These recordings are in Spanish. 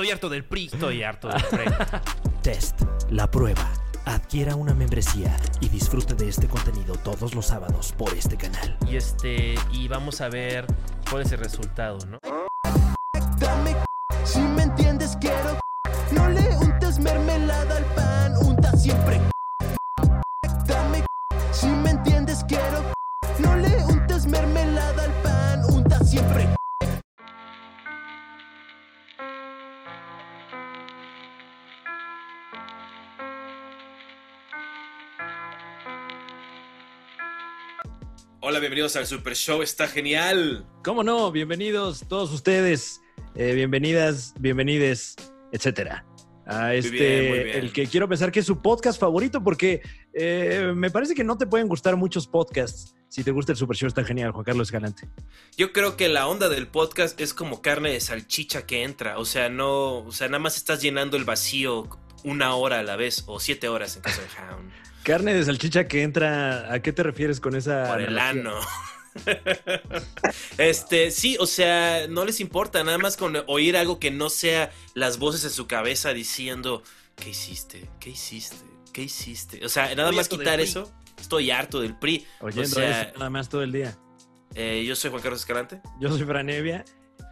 Estoy harto del PRI. Estoy harto del PRI. Test, la prueba. Adquiera una membresía y disfrute de este contenido todos los sábados por este canal. y este, y vamos a ver cuál es el resultado, ¿no? Bienvenidos al Super Show, está genial. ¿Cómo no? Bienvenidos todos ustedes, eh, bienvenidas, bienvenides, etcétera. A este, bien, muy bien. el que quiero pensar que es su podcast favorito, porque eh, me parece que no te pueden gustar muchos podcasts. Si te gusta el Super Show, está genial, Juan Carlos Escalante. Yo creo que la onda del podcast es como carne de salchicha que entra. O sea, no, o sea, nada más estás llenando el vacío una hora a la vez, o siete horas en caso de Hound. Carne de salchicha que entra, ¿a qué te refieres con esa? Por el ano. Este, sí, o sea, no les importa, nada más con oír algo que no sea las voces en su cabeza diciendo, ¿qué hiciste? ¿Qué hiciste? ¿Qué hiciste? O sea, nada Estoy más quitar eso. Estoy harto del PRI. Oyendo o sea, eso nada más todo el día. eh, yo soy Juan Carlos Escalante. Yo soy Franevia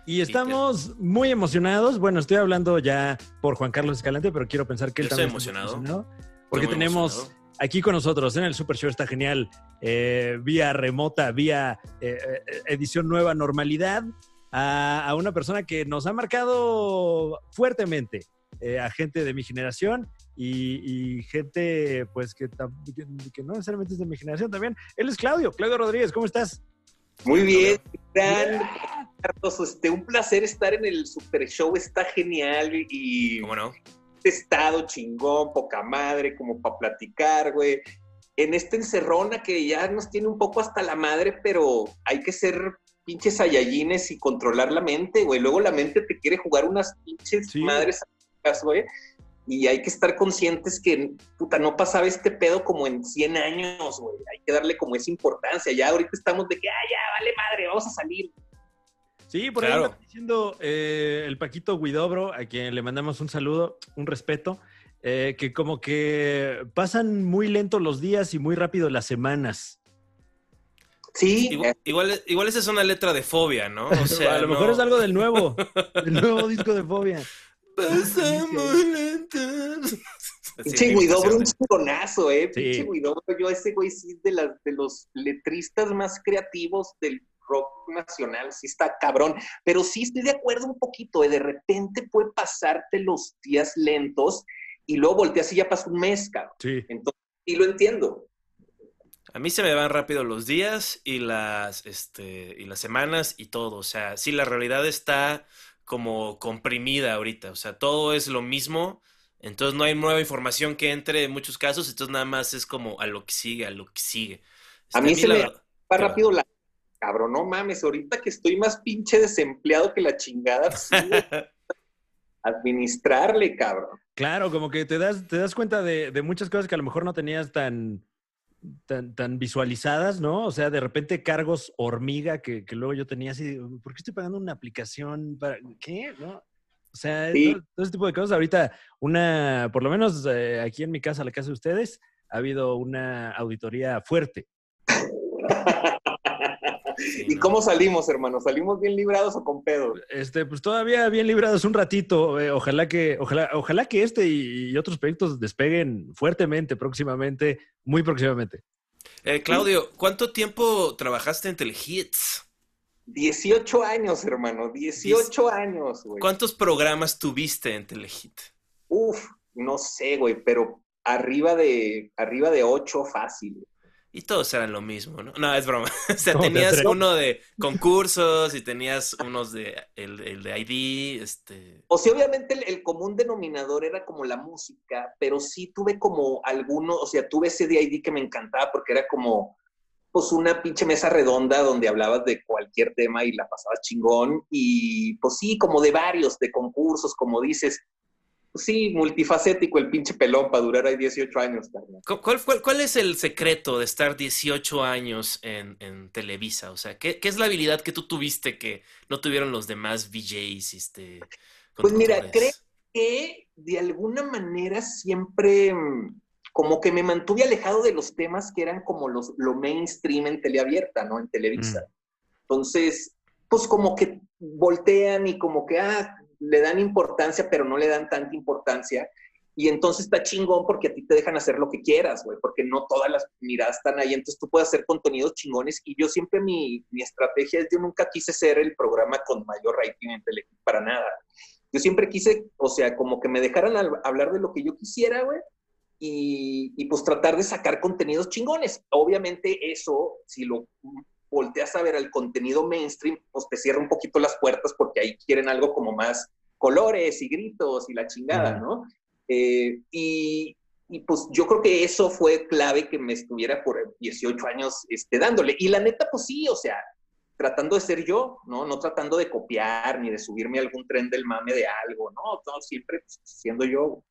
y estamos muy emocionados. Bueno, estoy hablando ya por Juan Carlos Escalante, pero quiero pensar que él Yo estoy también está emocionado. porque Estoy tenemos emocionado. aquí con nosotros en el Super Show está genial, eh, vía remota, vía eh, eh, edición nueva normalidad, a, a una persona que nos ha marcado fuertemente, eh, a gente de mi generación y, y gente pues que, que no necesariamente es de mi generación también. Él es Claudio, Claudio Rodríguez, ¿cómo estás? Muy bien, gran Carlos, este, un placer estar en el Super Show, está genial y ¿Cómo no? este estado chingón, poca madre, como para platicar, güey. En esta encerrona que ya nos tiene un poco hasta la madre, pero hay que ser pinches sayayines y controlar la mente, güey. Luego la mente te quiere jugar unas pinches Sí. madres, güey. Y hay que estar conscientes que, puta, no pasaba este pedo como en 100 años, güey. Hay que darle como esa importancia. Ya ahorita estamos de que, ah, ya, vale madre, vamos a salir. Sí, por ahí Claro. está diciendo eh, el Paquito Guidobro, a quien le mandamos un saludo, un respeto, eh, que como que pasan muy lento los días y muy rápido las semanas. Sí, Igual, igual, igual esa es una letra de fobia, ¿no? O sea, a lo no- mejor es algo del nuevo, del nuevo disco de Fobia. Pasamos lentos. Pinche Guidobro, un chingonazo, ¿eh? Sí. Pinche Guidobro, yo ese güey sí es de, las, de los letristas más creativos del rock nacional, sí está cabrón. Pero sí estoy de acuerdo un poquito, ¿eh? De repente puede pasarte los días lentos y luego volteas y ya pasó un mes, cabrón. Sí. Entonces, sí lo entiendo. A mí se me van rápido los días y las, este, y las semanas y todo. O sea, sí, la realidad está como comprimida ahorita. O sea, todo es lo mismo. Entonces no hay nueva información que entre en muchos casos. Entonces nada más es como a lo que sigue, a lo que sigue. A mí Este, se la me- Va rápido la... Cabrón, no mames, ahorita que estoy más pinche desempleado que la chingada, pues, sí, administrarle, cabrón. Claro, como que te das, te das cuenta de, de muchas cosas que a lo mejor no tenías tan, tan, tan visualizadas, ¿no? O sea, de repente cargos hormiga que, que luego yo tenía así, ¿por qué estoy pagando una aplicación para qué? ¿No? O sea, Sí. todo, todo ese tipo de cosas. Ahorita, una, por lo menos eh, aquí en mi casa, la casa de ustedes, ha habido una auditoría fuerte. Sí, ¿Y no. cómo salimos, hermano? ¿Salimos bien librados o con pedo? Este, pues todavía bien librados un ratito. eh, ojalá que, ojalá, ojalá que este y, y otros proyectos despeguen fuertemente próximamente, muy próximamente. Eh, Claudio, ¿cuánto tiempo trabajaste en Telehits? 18 años, hermano, 18 años, güey. ¿Cuántos programas tuviste en Telehit? Uf, no sé, güey, pero arriba de, arriba de 8 fácil. Y todos eran lo mismo, ¿no? No, es broma. O sea, ¿Cómo te tenías uno de concursos y tenías unos de el, el de ID, este... O sea, obviamente el, el común denominador era como la música, pero sí tuve como alguno, o sea, tuve ese DID que me encantaba porque era como, pues una pinche mesa redonda donde hablabas de cualquier tema y la pasabas chingón y pues sí, como de varios, de concursos, como dices, sí, multifacético el pinche pelón para durar ahí 18 años, carnal. ¿Cu- ¿Cuál, ¿Cuál es el secreto de estar 18 años en, en Televisa? O sea, ¿qué, qué es la habilidad que tú tuviste que no tuvieron los demás VJs? Este, Pues mira, creo que de alguna manera siempre mm, como que me mantuve alejado de los temas que eran como los, lo mainstream en teleabierta, ¿no? En Televisa. Entonces, pues como que voltean y como que, ah, le dan importancia, pero no le dan tanta importancia. Y entonces está chingón porque a ti te dejan hacer lo que quieras, güey, porque no todas las miradas están ahí. Entonces tú puedes hacer contenidos chingones. Y yo siempre mi, mi estrategia es, yo nunca quise ser el programa con mayor rating Televisa, para nada. Yo siempre quise, o sea, como que me dejaran hablar de lo que yo quisiera, güey, y, y pues tratar de sacar contenidos chingones. Obviamente eso, si lo volteas a ver al contenido mainstream, pues te cierra un poquito las puertas porque ahí quieren algo como más colores y gritos y la chingada. ¿no? Eh, y, y, pues yo creo que eso fue clave que me estuviera por 18 años este, dándole. Y la neta, pues sí, o sea, tratando de ser yo, ¿no? No tratando de copiar ni de subirme a algún tren del mame de algo, ¿no? No, siempre pues, siendo yo.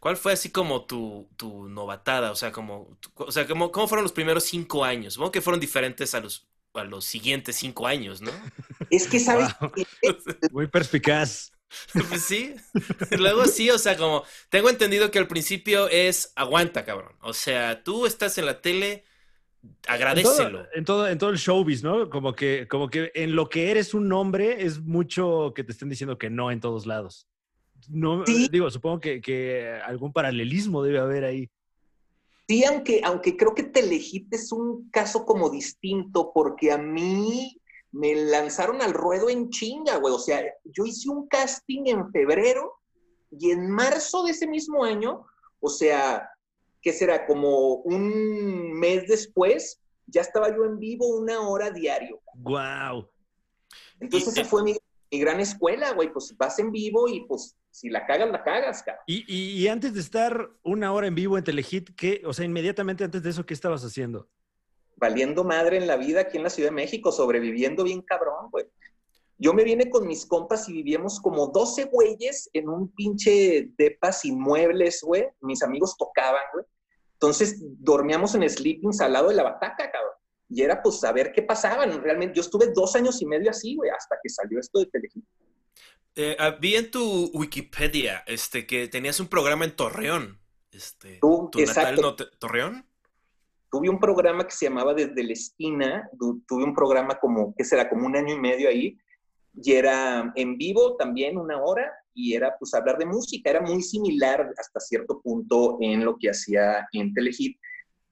¿Cuál fue así como tu, tu novatada? O sea, como, tu- o sea, como, ¿cómo fueron los primeros cinco años? Supongo que fueron diferentes a los, a los siguientes cinco años, ¿no? Es que, ¿sabes? Wow. Muy perspicaz. Pues sí. Luego sí, o sea, como tengo entendido que al principio es aguanta, cabrón. O sea, tú estás en la tele, agradecelo. En todo, en todo, en todo el showbiz, ¿no? Como que, como que en lo que eres un hombre es mucho que te estén diciendo que no en todos lados. No, Sí. digo, supongo que, que algún paralelismo debe haber ahí. Sí, aunque, aunque creo que Telehit es un caso como distinto, porque a mí me lanzaron al ruedo en chinga, güey. O sea, yo hice un casting en febrero y en marzo de ese mismo año, o sea, ¿qué será? Como un mes después, ya estaba yo en vivo una hora diario. ¡Wow! Entonces esa fue mi, mi gran escuela, güey. Pues vas en vivo y pues si la cagas, la cagas, cabrón. Y, y- y antes de estar una hora en vivo en Telehit, ¿qué? O sea, inmediatamente antes de eso, ¿qué estabas haciendo? valiendo madre en la vida aquí en la Ciudad de México, sobreviviendo bien cabrón, güey. Yo me vine con mis compas y vivíamos como 12 güeyes en un pinche depa sin muebles, güey. Mis amigos tocaban, güey. Entonces dormíamos en sleepings al lado de la bataca, cabrón. Y era pues saber qué pasaba. Realmente yo estuve dos años y medio así, güey, hasta que salió esto de Telehit. Eh, ah, vi en tu Wikipedia este, que tenías un programa en Torreón. Este, Tú, ¿Tu natal exacto. no te- Torreón? tuve un programa que se llamaba Desde la Esquina, tu- tuve un programa como, ¿qué será? Como un año y medio ahí, y era en vivo también una hora, y era pues hablar de música, era muy similar hasta cierto punto en lo que hacía en Telehit,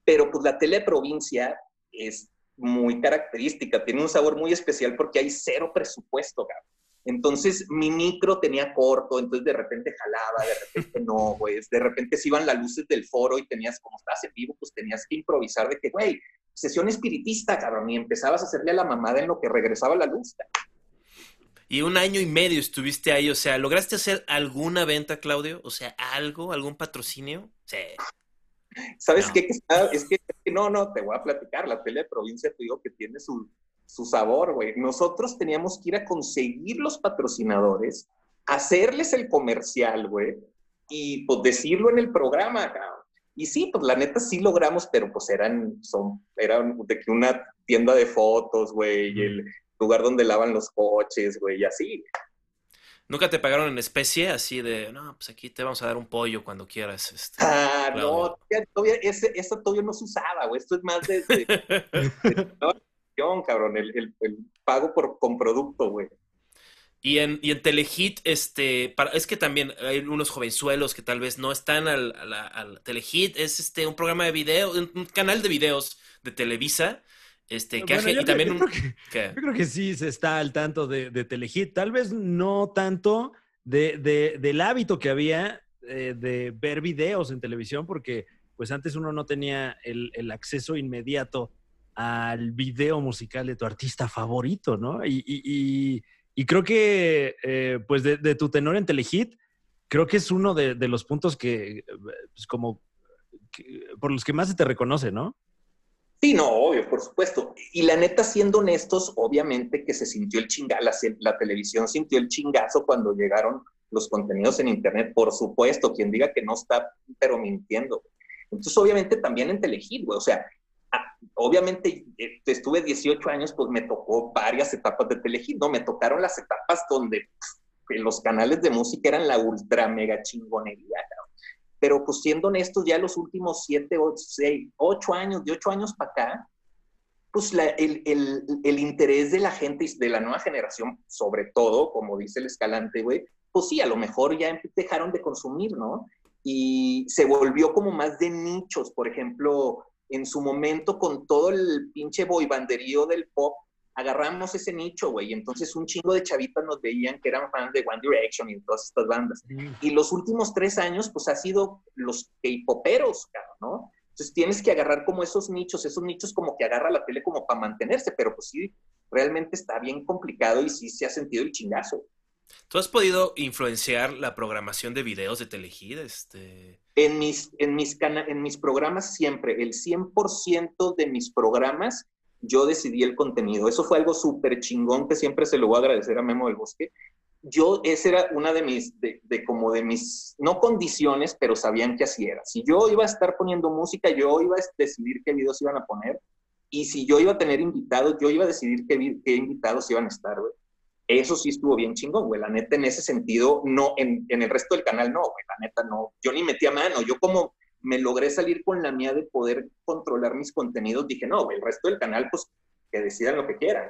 pero pues la tele de provincia es muy característica, tiene un sabor muy especial porque hay cero presupuesto, cabrón. Entonces mi micro tenía corto, entonces de repente jalaba, de repente no, güey. De repente se iban las luces del foro y tenías, como estabas en vivo, pues tenías que improvisar de que, güey, sesión espiritista, cabrón, y empezabas a hacerle a la mamada en lo que regresaba la luz. Y un año y medio estuviste ahí, o sea, ¿lograste hacer alguna venta, Claudio? O sea, algo, algún patrocinio? Sí. ¿Sabes No. qué? Que, es que no, no, te voy a platicar. La tele de provincia, te digo que tiene su, su sabor, güey. Nosotros teníamos que ir a conseguir los patrocinadores, hacerles el comercial, güey, y pues decirlo en el programa, cabrón. Y sí, pues la neta sí logramos, pero pues eran, son, eran de que una tienda de fotos, güey, y el lugar donde lavan los coches, güey, y así. ¿Nunca te pagaron en especie? Así de, no, pues aquí te vamos a dar un pollo cuando quieras. Este. Ah, Claudio. no, todavía, ese, eso todavía no se usaba, güey. Esto es más de, de- de cabrón, el, el- el pago por, con producto, güey. Y en, y en Telehit, este, para, es que también hay unos jovenzuelos que tal vez no están al, a la- al Telehit, es este un programa de video, un, un canal de videos de Televisa, este, Bueno, yo y también yo creo que- ¿qué? Yo creo que sí se está al tanto de, de Telehit. Tal vez no tanto de, de- del hábito que había eh, de ver videos en televisión, porque pues antes uno no tenía el, el acceso inmediato al video musical de tu artista favorito, ¿no? Y, y- y- y creo que, eh, pues de, de tu tenor en Telehit, creo que es uno de, de los puntos que, eh, pues como, que- por los que más se te reconoce, ¿no? Sí, no, obvio, por supuesto. Y la neta, siendo honestos, obviamente que se sintió el chingazo, la, televisión sintió el chingazo cuando llegaron los contenidos en Internet, por supuesto, quien diga que no está, pero mintiendo. Entonces, obviamente, también en Telehit, güey, o sea, ah, obviamente eh, estuve 18 años, pues me tocó varias etapas de Telehit, ¿no? Me tocaron las etapas donde que los canales de música eran la ultra mega chingonería, cabrón. Pero pues siendo honestos, ya los últimos siete, ocho, seis, ocho años, de ocho años para acá, pues el, el- el interés de la gente de la nueva generación, sobre todo, como dice el escalante, güey, pues sí, a lo mejor ya dejaron de consumir, ¿no? Y se volvió como más de nichos, por ejemplo, en su momento con todo el pinche boibanderío del pop, agarramos ese nicho, güey, y entonces un chingo de chavitas nos veían que eran fans de One Direction y de todas estas bandas. Y los últimos tres años, pues ha sido los K-poperos, ¿no? Entonces tienes que agarrar como esos nichos, esos nichos como que agarra la tele como para mantenerse, pero pues sí, realmente está bien complicado y sí se ha sentido el chingazo. ¿Tú has podido influenciar la programación de videos de Telehit? Este... En mis, en mis, en mis programas siempre, el 100% de mis programas, yo decidí el contenido. Eso fue algo súper chingón que siempre se lo voy a agradecer a Memo del Bosque. Yo, esa era una de mis, de, como de mis, no condiciones, pero sabían que así era. Si yo iba a estar poniendo música, yo iba a decidir qué videos iban a poner. Y si yo iba a tener invitados, yo iba a decidir qué, qué invitados iban a estar, güey. Eso sí estuvo bien chingón, güey. La neta, en ese sentido, no, en, en el resto del canal no, güey. La neta, no. Yo ni metía mano. Yo como me logré salir con la mía de poder controlar mis contenidos, dije, no, el resto del canal, pues, que decidan lo que quieran.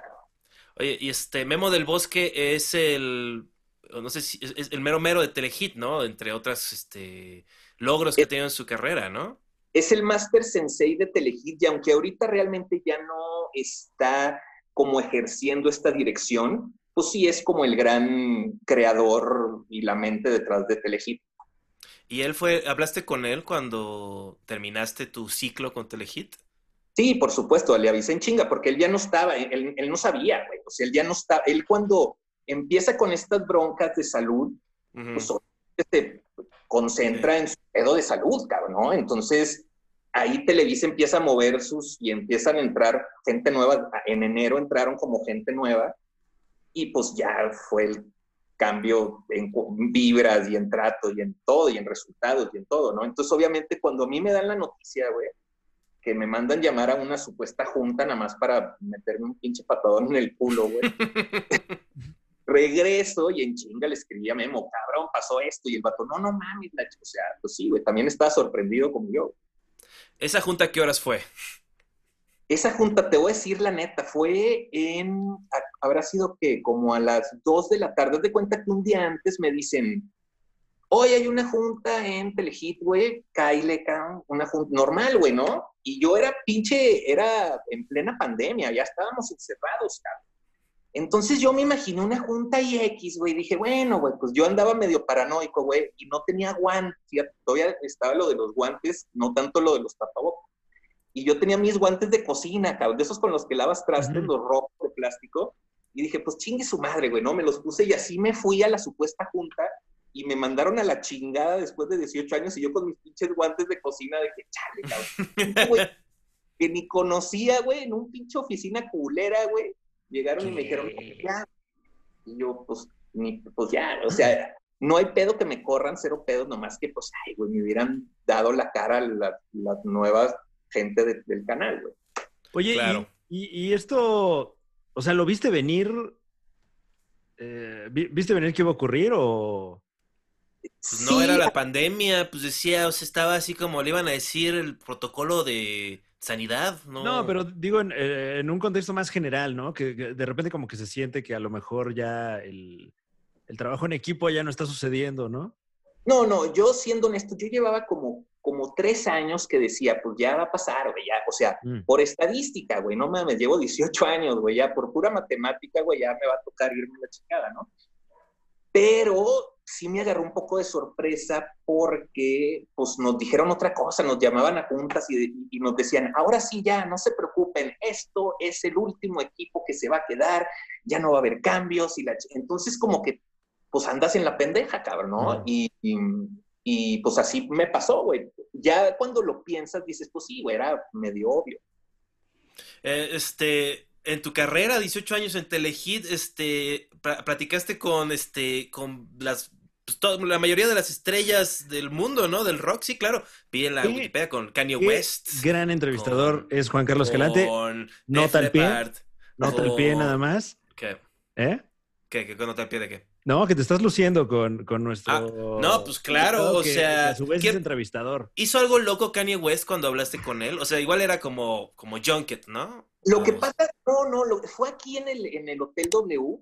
Oye, y este Memo del Bosque es el, no sé si es, es el mero mero de Telehit, ¿no? Entre otras este, logros que ha tenido en su carrera, ¿no? Es el Master Sensei de Telehit y aunque ahorita realmente ya no está como ejerciendo esta dirección, pues sí es como el gran creador y la mente detrás de Telehit. Y él fue, ¿hablaste con él cuando terminaste tu ciclo con Telehit? Sí, por supuesto, le avisé en chinga, porque él ya no estaba, él, él no sabía, güey. O sea, él ya no estaba. Él cuando empieza con estas broncas de salud, pues se concentra en su pedo de salud, cabrón, ¿no? Entonces, ahí Televisa empieza a mover sus y empiezan a entrar gente nueva. En enero entraron como gente nueva y pues ya fue el cambio en vibras y en trato y en todo y en resultados y en todo, ¿no? Entonces, obviamente, cuando a mí me dan la noticia, güey, que me mandan llamar a una supuesta junta nada más para meterme un pinche patadón en el culo, güey. Regreso y en chinga le escribí a Memo, cabrón, pasó esto. Y el vato, no, no mames, la ch-". o sea, pues sí, güey, también estaba sorprendido como yo. ¿Esa junta qué horas fue? Esa junta, te voy a decir la neta, fue en, habrá sido que como a las 2 de la tarde, de cuenta que un día antes me dicen, hoy hay una junta en Telehit, güey, Kyle, una junta normal, güey, ¿no? Y yo era pinche, era en plena pandemia, ya estábamos encerrados, cabrón. Entonces yo me imaginé una junta y X, güey, dije, bueno, güey, pues yo andaba medio paranoico, güey, y no tenía guantes, todavía estaba lo de los guantes, no tanto lo de los tapabocas. Y yo tenía mis guantes de cocina, cabrón, de esos con los que lavas trastes, Ujú. los rojos de plástico. Y dije, pues chingue su madre, güey, ¿no? Me los puse y así me fui a la supuesta junta y me mandaron a la chingada después de 18 años y yo con mis pinches guantes de cocina de que, chale, cabrón. güey, que ni conocía, güey, en un pinche oficina culera, güey. Llegaron y me dijeron, ya. Y yo, pues, ni, pues ya, o sea, no hay pedo que me corran, cero pedos, nomás que, pues, ay, güey, me hubieran dado la cara la- las nuevas gente de- del canal, güey. Oye, y- Claro. y, y esto, o sea, ¿lo viste venir? Eh, ¿vi- ¿Viste venir que iba a ocurrir o...? Pues no era la pandemia, pues decía, o sea, estaba así como le iban a decir el protocolo de sanidad, ¿no? No, pero digo en, eh, en un contexto más general, ¿no? Que, que de repente como que se siente que a lo mejor ya el, el trabajo en equipo ya no está sucediendo, ¿no? No, no, yo siendo honesto, yo llevaba como, como tres años que decía, pues ya va a pasar, güey, ya, o sea, Mm. por estadística, güey, no mames, llevo 18 años, güey, ya por pura matemática, güey, ya me va a tocar irme a la chingada, ¿no? Pero sí me agarró un poco de sorpresa porque, pues, nos dijeron otra cosa, nos llamaban a juntas y, y nos decían, ahora sí ya, no se preocupen, esto es el último equipo que se va a quedar, ya no va a haber cambios y la... ch-". Entonces, como que, pues, andas en la pendeja, cabrón, ¿no? Ujú. y, y, y, pues, así me pasó, güey. Ya cuando lo piensas, dices, pues, sí, güey, era medio obvio. Eh, este, en tu carrera, 18 años en Telehit, este, pla- platicaste con, este, con las, pues, to- la mayoría de las estrellas del mundo, ¿no? Del rock, sí, claro. Vi en la Sí. Wikipedia con Kanye West. Gran entrevistador con- es Juan Carlos Escalante. Con Nota al pie. Nota el pie nada más. ¿Qué? ¿Eh? ¿Qué? ¿Qué? ¿Qué nota al pie de qué? No, que te estás luciendo con, con nuestro. Ah, no, pues claro, o que- sea, que a su vez ¿qué- es entrevistador. ¿Hizo algo loco Kanye West cuando hablaste con él? O sea, igual era como, como Junket, ¿no? Lo que pasa, no, no, lo, fue aquí en el, en el Hotel W.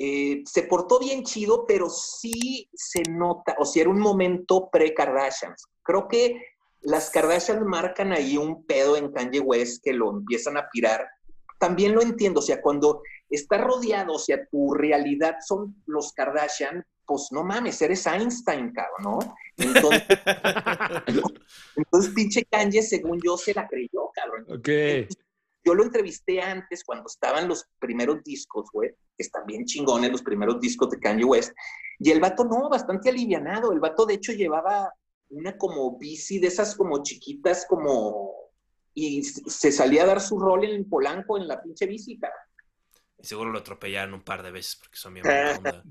eh, se portó bien chido, pero sí se nota, o sea, era un momento pre-Kardashians. Creo que las Kardashians marcan ahí un pedo en Kanye West que lo empiezan a pirar. También lo entiendo, o sea, cuando estás rodeado, o sea, tu realidad son los Kardashian, pues no mames, eres Einstein, cabrón, ¿no? Entonces, entonces pinche Kanye, según yo, se la creyó, cabrón. Ok. Yo lo entrevisté antes cuando estaban los primeros discos, güey, que están bien chingones los primeros discos de Kanye West. Y el vato no, bastante alivianado. El vato de hecho llevaba una como bici de esas como chiquitas como... Y se salía a dar su rol en Polanco en la pinche bici, cabrón. Y seguro lo atropellaron un par de veces porque son bien buena onda.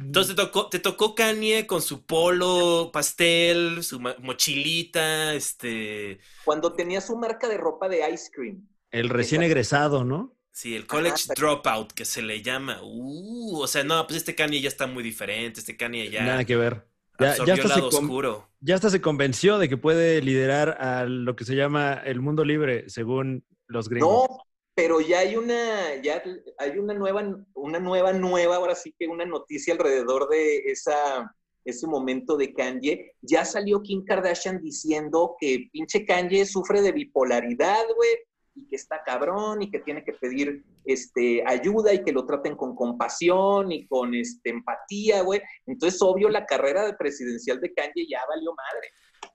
Entonces te tocó, te tocó Kanye con su polo pastel, su mochilita, este... Cuando tenía su marca de ropa de ice cream. El recién egresado, ¿no? Sí, el college Ajá. dropout que se le llama. Uh, o sea, no, pues este Kanye ya está muy diferente. Este Kanye ya Nada que ver. Ya, hasta se lado con- oscuro. ya hasta se convenció de que puede liderar a lo que se llama el mundo libre, según los gringos. No, pero ya hay una, ya hay una nueva, una nueva, nueva, ahora sí que una noticia alrededor de esa, ese momento de Kanye. Ya salió Kim Kardashian diciendo que pinche Kanye sufre de bipolaridad, güey, y que está cabrón y que tiene que pedir este, ayuda y que lo traten con compasión y con este, empatía, güey. Entonces, obvio, la carrera de presidencial de Kanye ya valió madre.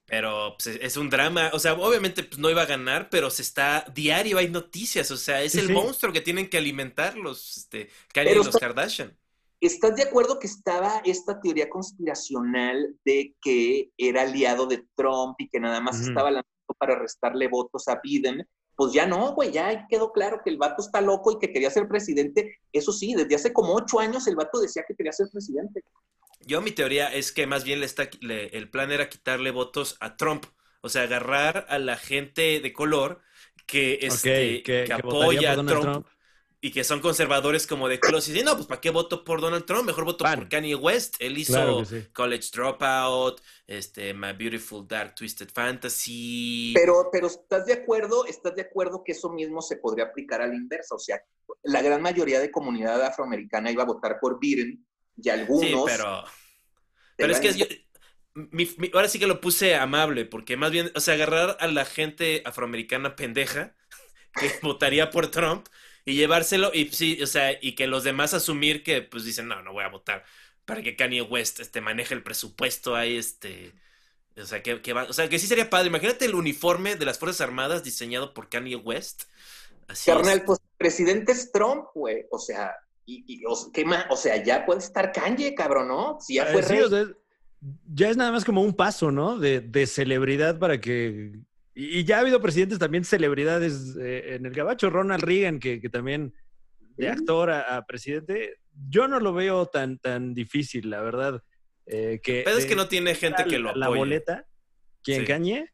Pero pues, es un drama. O sea, obviamente pues, no iba a ganar, pero se está. Diario hay noticias. O sea, es Sí, el sí. monstruo que tienen que alimentar los este, Kanye Pero y los está- Kardashian. ¿Estás de acuerdo que estaba esta teoría conspiracional de que era aliado de Trump y que nada más estaba lanzando para restarle votos a Biden? Pues ya no, güey, ya quedó claro que el vato está loco y que quería ser presidente. Eso sí, desde hace como ocho años el vato decía que quería ser presidente. Yo mi teoría es que más bien le está, le- el plan era quitarle votos a Trump. O sea, agarrar a la gente de color que, este, que, que que votaría apoya a Donald Trump, y que son conservadores como de closet. Y dicen, no, pues ¿para qué voto por Donald Trump? Mejor voto Pan. por Kanye West. Él hizo Claro que sí. College Dropout, este, My Beautiful Dark Twisted Fantasy. Pero, pero ¿estás de acuerdo? ¿Estás de acuerdo que eso mismo se podría aplicar a la inversa? O sea, la gran mayoría de comunidad afroamericana iba a votar por Biden y algunos... Sí, pero... Pero es que es- yo- mi- mi- ahora sí que lo puse amable, porque más bien, o sea, agarrar a la gente afroamericana pendeja que votaría por Trump y llevárselo, y sí, o sea, y que los demás asumir que, pues dicen, no, no voy a votar para que Kanye West este, maneje el presupuesto ahí, este. O sea, que, que va, o sea, que sí sería padre. Imagínate el uniforme de las Fuerzas Armadas diseñado por Kanye West. Así Carnal, es. pues el presidente es Trump, güey. O sea, y, y, o, ¿qué más? O sea, ya puede estar Kanye, cabrón, ¿no? Si ya Eh, fue sí, rey. o sea, ya es nada más como un paso, ¿no? De, de celebridad para que... Y, y ya ha habido presidentes también celebridades eh, en el gabacho. Ronald Reagan, que, que también de actor a, a presidente, yo no lo veo tan, tan difícil, la verdad. eh, que Pero es que no tiene gente que lo la apoye. boleta, ¿quién Sí. Kanye?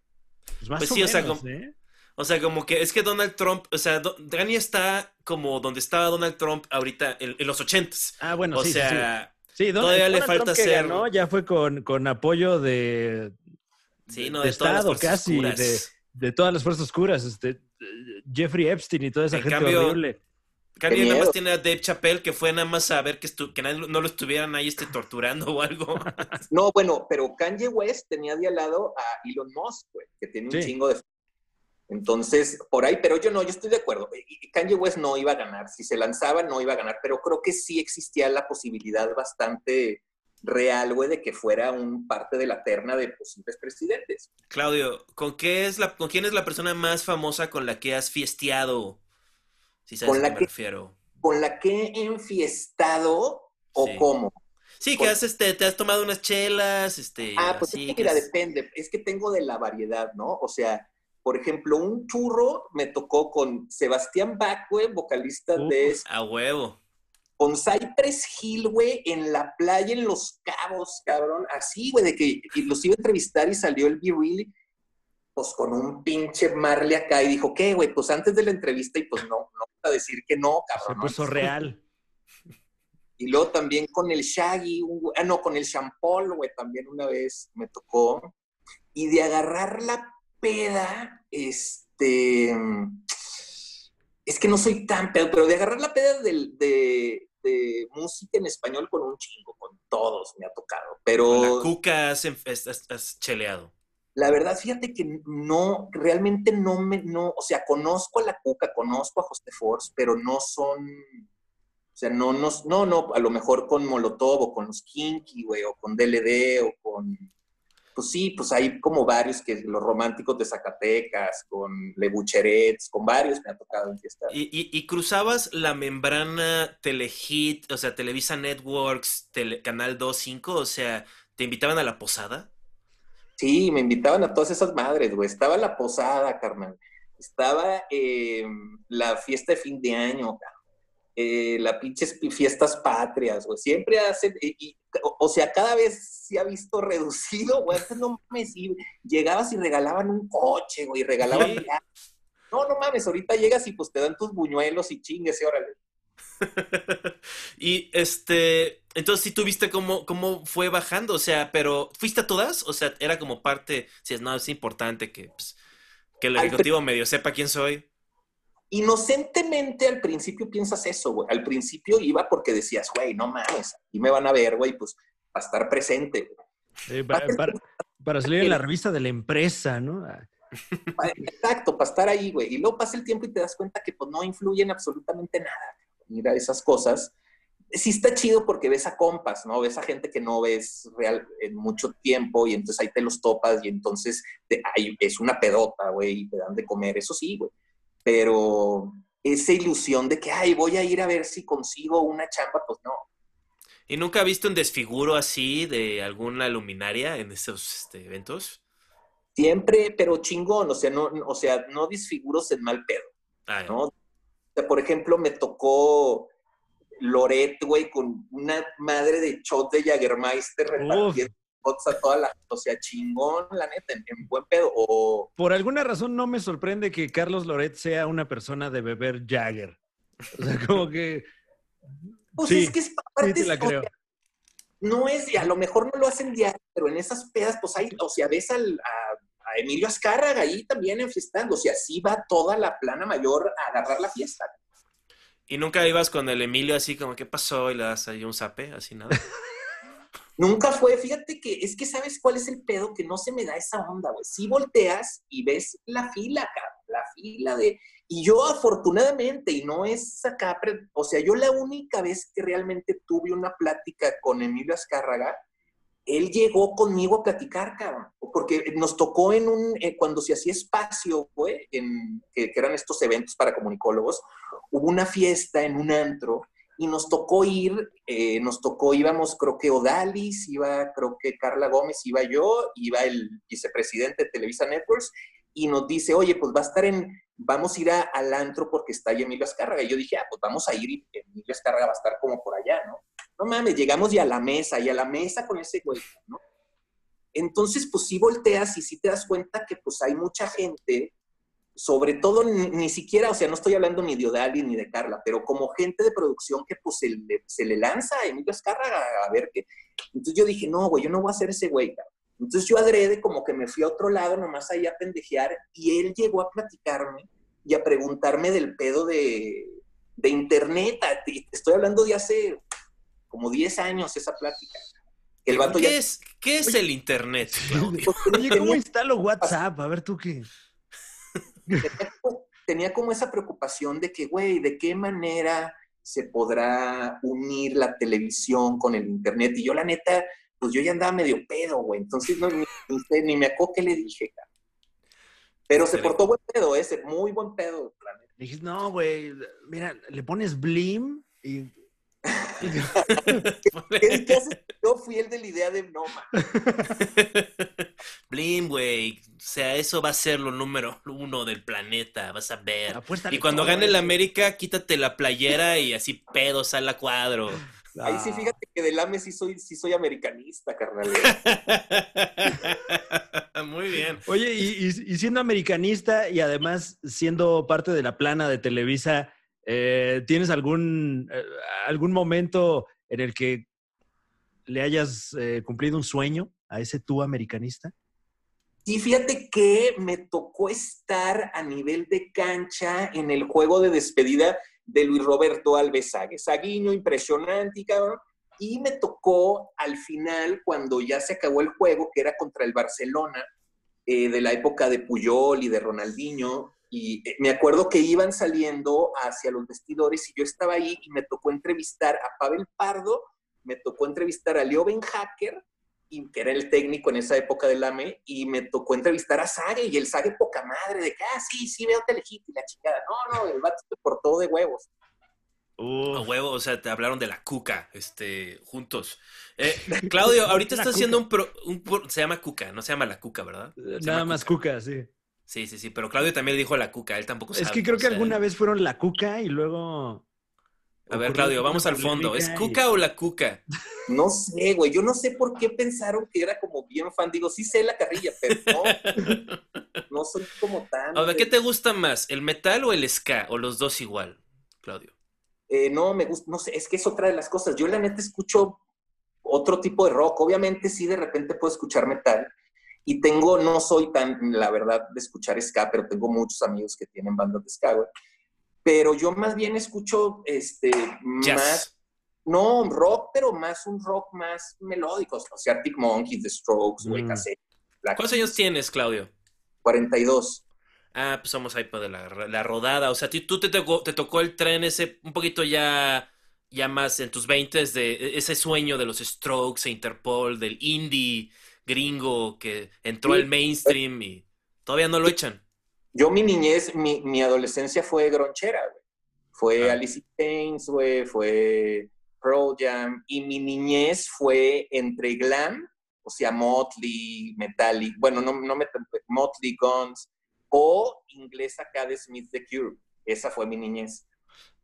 Pues más Pues o sí, o sea, menos, como- ¿eh? O sea, como que es que Donald Trump, o sea, Do- Kanye está como donde estaba Donald Trump ahorita en, en los ochentas. Ah, bueno, o sí, sea, Sí, Donald- todavía le falta Trump que ser- ganó ya fue con, con apoyo de, sí, no, de de todas las Estado, fuerzas casi, oscuras. de, de todas las fuerzas oscuras. Este, eh, Jeffrey Epstein y toda esa En gente cambio, horrible. Kanye Qué nada más tiene a Dave Chappelle, que fue nada más a ver que, estu- que nadie- no lo estuvieran ahí este, torturando o algo. No, bueno, pero Kanye West tenía de al lado a Elon Musk, güey, que tiene un Sí. chingo de... Entonces, por ahí, pero yo no, yo estoy de acuerdo. Y Kanye West no iba a ganar. Si se lanzaba, no iba a ganar. Pero creo que sí existía la posibilidad bastante real, güey, de que fuera un parte de la terna de posibles presidentes. Claudio, ¿con, qué es la, ¿con quién es la persona más famosa con la que has fiesteado? Si sabes Con a la qué me que- refiero. ¿Con la que he enfiestado o Sí. cómo? Sí, que has, este, te has tomado unas chelas, este, Ah, pues así, es que mira, es- depende. Es que tengo de la variedad, ¿no? O sea, por ejemplo, un churro me tocó con Sebastián Bach, güey, vocalista de Uf. a huevo. Con Cypress Hill, güey, en la playa en Los Cabos, cabrón. Así, güey, de que los iba a entrevistar y salió el Be Real, pues con un pinche Marley acá y dijo, ¿qué, güey? Pues antes de la entrevista y pues no, no a decir que no, Se cabrón. ¿no? puso real. Y luego también con el Shaggy, un ah, no, con el Champol, güey, también una vez me tocó. Y de agarrar la peda, este. Es que no soy tan pedo, pero de agarrar la peda del- de, de música en español con un chingo, con todos me ha tocado. Pero. La cuca has, has- has- has cheleado. La verdad, fíjate que no, realmente no me, no, o sea, conozco a la Cuca, conozco a José Force, pero no son, o sea, no, no, no, no, a lo mejor con Molotov o con los Kinky, güey, o con DLD o con, pues sí, pues hay como varios que los románticos de Zacatecas, con Lebucherets, con varios me ha tocado en fiesta. Y, y- y cruzabas la membrana Telehit, o sea, Televisa Networks, Tele- Canal 2, 5, o sea, ¿te invitaban a la posada? Sí, me invitaban a todas esas madres, güey. Estaba la posada, carnal. Estaba eh, la fiesta de fin de año, carnal. Eh, la pinches pi- fiestas patrias, güey. Siempre hacen, y- y- o, o sea, cada vez se ha visto reducido, güey. Antes no mames, y llegabas y regalaban un coche, güey, y regalaban Sí. No, no mames, ahorita llegas y pues te dan tus buñuelos y chingues, y órale. y este, entonces sí tuviste cómo, cómo fue bajando, o sea, pero ¿fuiste a todas? O sea, era como parte, si es no, es importante que, pues, que el Al ejecutivo medio sepa quién soy. Inocentemente al principio piensas eso, güey. Al principio iba porque decías, güey, no mames, y me van a ver, güey, pues para estar presente, para, para salir en la revista de la empresa, ¿no? Ah, Exacto, para estar ahí, güey. Y luego pasa el tiempo y te das cuenta que pues no influyen absolutamente nada. Mira esas cosas. Sí está chido porque ves a compas, ¿no? Ves a gente que no ves real en mucho tiempo y entonces ahí te los topas y entonces te- ahí es una pedota, güey, y te dan de comer, eso sí, güey. Pero esa ilusión de que, ay, voy a ir a ver si consigo una chamba, pues no. ¿Y nunca viste un desfiguro así de alguna luminaria en estos este, eventos? Siempre, pero chingón, o sea, no, o sea, no disfiguros en mal pedo. Ah, ¿no? O sea, por ejemplo, me tocó Loret, güey, con una madre de shot de Jagermeister repartiendo shots a toda la... O sea, chingón, la neta, en, en buen pedo. O Por alguna razón no me sorprende que Carlos Loret sea una persona de beber Jagger. O sea, como que pues Sí, es que es sí aparte te la o creo. sea, no es, a lo mejor no lo hacen diario, pero en esas pedas, pues hay, o sea, ves al, a, a Emilio Azcárraga ahí también enfiestando, o sea, así va toda la plana mayor a agarrar la fiesta. ¿Y nunca ibas con el Emilio así como, ¿qué pasó? Y le das ahí un zape, así nada. Nunca fue, fíjate que es que sabes cuál es el pedo, que no se me da esa onda, güey. Si volteas y ves la fila, cabrón, la fila de... Y yo afortunadamente, y no es acá, o sea, yo la única vez que realmente tuve una plática con Emilio Azcárraga, él llegó conmigo a platicar, cabrón, porque nos tocó en un, eh, cuando se hacía espacio, güey, que eran estos eventos para comunicólogos, hubo una fiesta en un antro y nos tocó ir, eh, nos tocó, íbamos, creo que Odalis, iba, creo que Carla Gómez, iba yo, iba el vicepresidente de Televisa Networks, y nos dice, oye, pues va a estar en, vamos a ir a- al antro porque está ahí Emilio Azcárraga. Y yo dije, ah, pues vamos a ir y Emilio Azcárraga va a estar como por allá, ¿no? No mames, llegamos y a la mesa, y a la mesa con ese güey, ¿no? Entonces, pues sí volteas y sí te das cuenta que pues hay mucha gente, sobre todo ni, ni siquiera, o sea, no estoy hablando ni de Odali ni de Carla, pero como gente de producción que pues se le, se le lanza a Emilio Azcárraga a ver qué. Entonces yo dije, no, güey, yo no voy a ser ese güey, cabrón. Entonces yo adrede como que me fui a otro lado, nomás ahí a pendejear, y él llegó a platicarme y a preguntarme del pedo de, de internet. A- te- Estoy hablando de hace como 10 años esa plática. El vato ¿Qué ya es, qué es el internet, Claudio? Oye, ¿cómo instalo WhatsApp? A ver tú qué. Tenía, como- tenía como esa preocupación de que, güey, ¿de qué manera se podrá unir la televisión con el internet? Y yo, la neta, pues yo ya andaba medio pedo, güey. Entonces, no, ni, ni- ni me acuerdo qué le dije, cara. Pero se ¿Qué le portó buen pedo, ese, muy buen pedo, la neta. Le dije, no, güey, mira, le pones Blim y... ¿Qué, qué haces? Yo fui el de la idea de no, man. Blim, güey. O sea, eso va a ser lo número uno del planeta, vas a ver. Apuéstale Y cuando todo, gane el eh. América, quítate la playera y así pedos sal a cuadro. Ahí sí, Ah. fíjate que del AME sí soy, sí soy americanista, carnal. Muy bien. Oye, y, y- y siendo americanista y además siendo parte de la plana de Televisa, eh, ¿tienes algún, eh, algún momento en el que le hayas eh, cumplido un sueño a ese tú americanista? Y fíjate que me tocó estar a nivel de cancha en el juego de despedida de Luis Roberto Alves Sague. Saguiño, impresionante, cabrón. Y me tocó al final, cuando ya se acabó el juego, que era contra el Barcelona, eh, de la época de Puyol y de Ronaldinho. Y eh, me acuerdo que iban saliendo hacia los vestidores y yo estaba ahí y me tocó entrevistar a Pavel Pardo, me tocó entrevistar a Leo Ben Hacker que era el técnico en esa época del AME, y me tocó entrevistar a Sage, y el Sage poca madre, de que, ah, sí, sí, veo Telehit, y la chingada. No, no, el vato se portó de huevos. A huevo, o sea, te hablaron de la cuca, este, juntos. Eh, Claudio, ahorita estás haciendo un, pro, un pro- se llama cuca, no se llama la cuca, ¿verdad? Se Nada más cuca, sí. Sí, sí, sí, pero Claudio también dijo la cuca, él tampoco sabe. Es que creo que sea. alguna vez fueron la cuca y luego... A ver, Claudio, vamos al fondo. ¿Es cuca o la cuca? No sé, güey, yo no sé por qué pensaron que era como bien fan. Digo, sí sé la carrilla, pero no, no soy como tan... A ver, ¿qué te gusta más, el metal o el ska? ¿O los dos igual, Claudio? Eh, no, me gusta, no sé, es que es otra de las cosas. Yo la neta escucho otro tipo de rock. Obviamente sí, de repente puedo escuchar metal. Y tengo, no soy tan, la verdad, de escuchar ska, pero tengo muchos amigos que tienen bandas de ska, güey. Pero yo más bien escucho, este, más, no rock, pero más un rock más melódico. O sea, Arctic Monkeys, The Strokes, Mm. Cassette, ¿Cuántos años tienes, Claudio? 42. Ah, pues somos ahí de la, la rodada. O sea, tú te tocó, te tocó el tren ese un poquito ya, ya más en tus 20 de ese sueño de los Strokes e Interpol, del indie gringo que entró Sí. al mainstream y todavía no lo echan. Yo mi niñez, mi, mi adolescencia fue gronchera, güey. Fue Ah. Alice in Chains, güey, fue Pearl Jam. Y mi niñez fue entre glam, o sea, Motley, Metallic, bueno, no, no Metallic, Motley, Guns, o inglés acá de Smith The Cure. Esa fue mi niñez.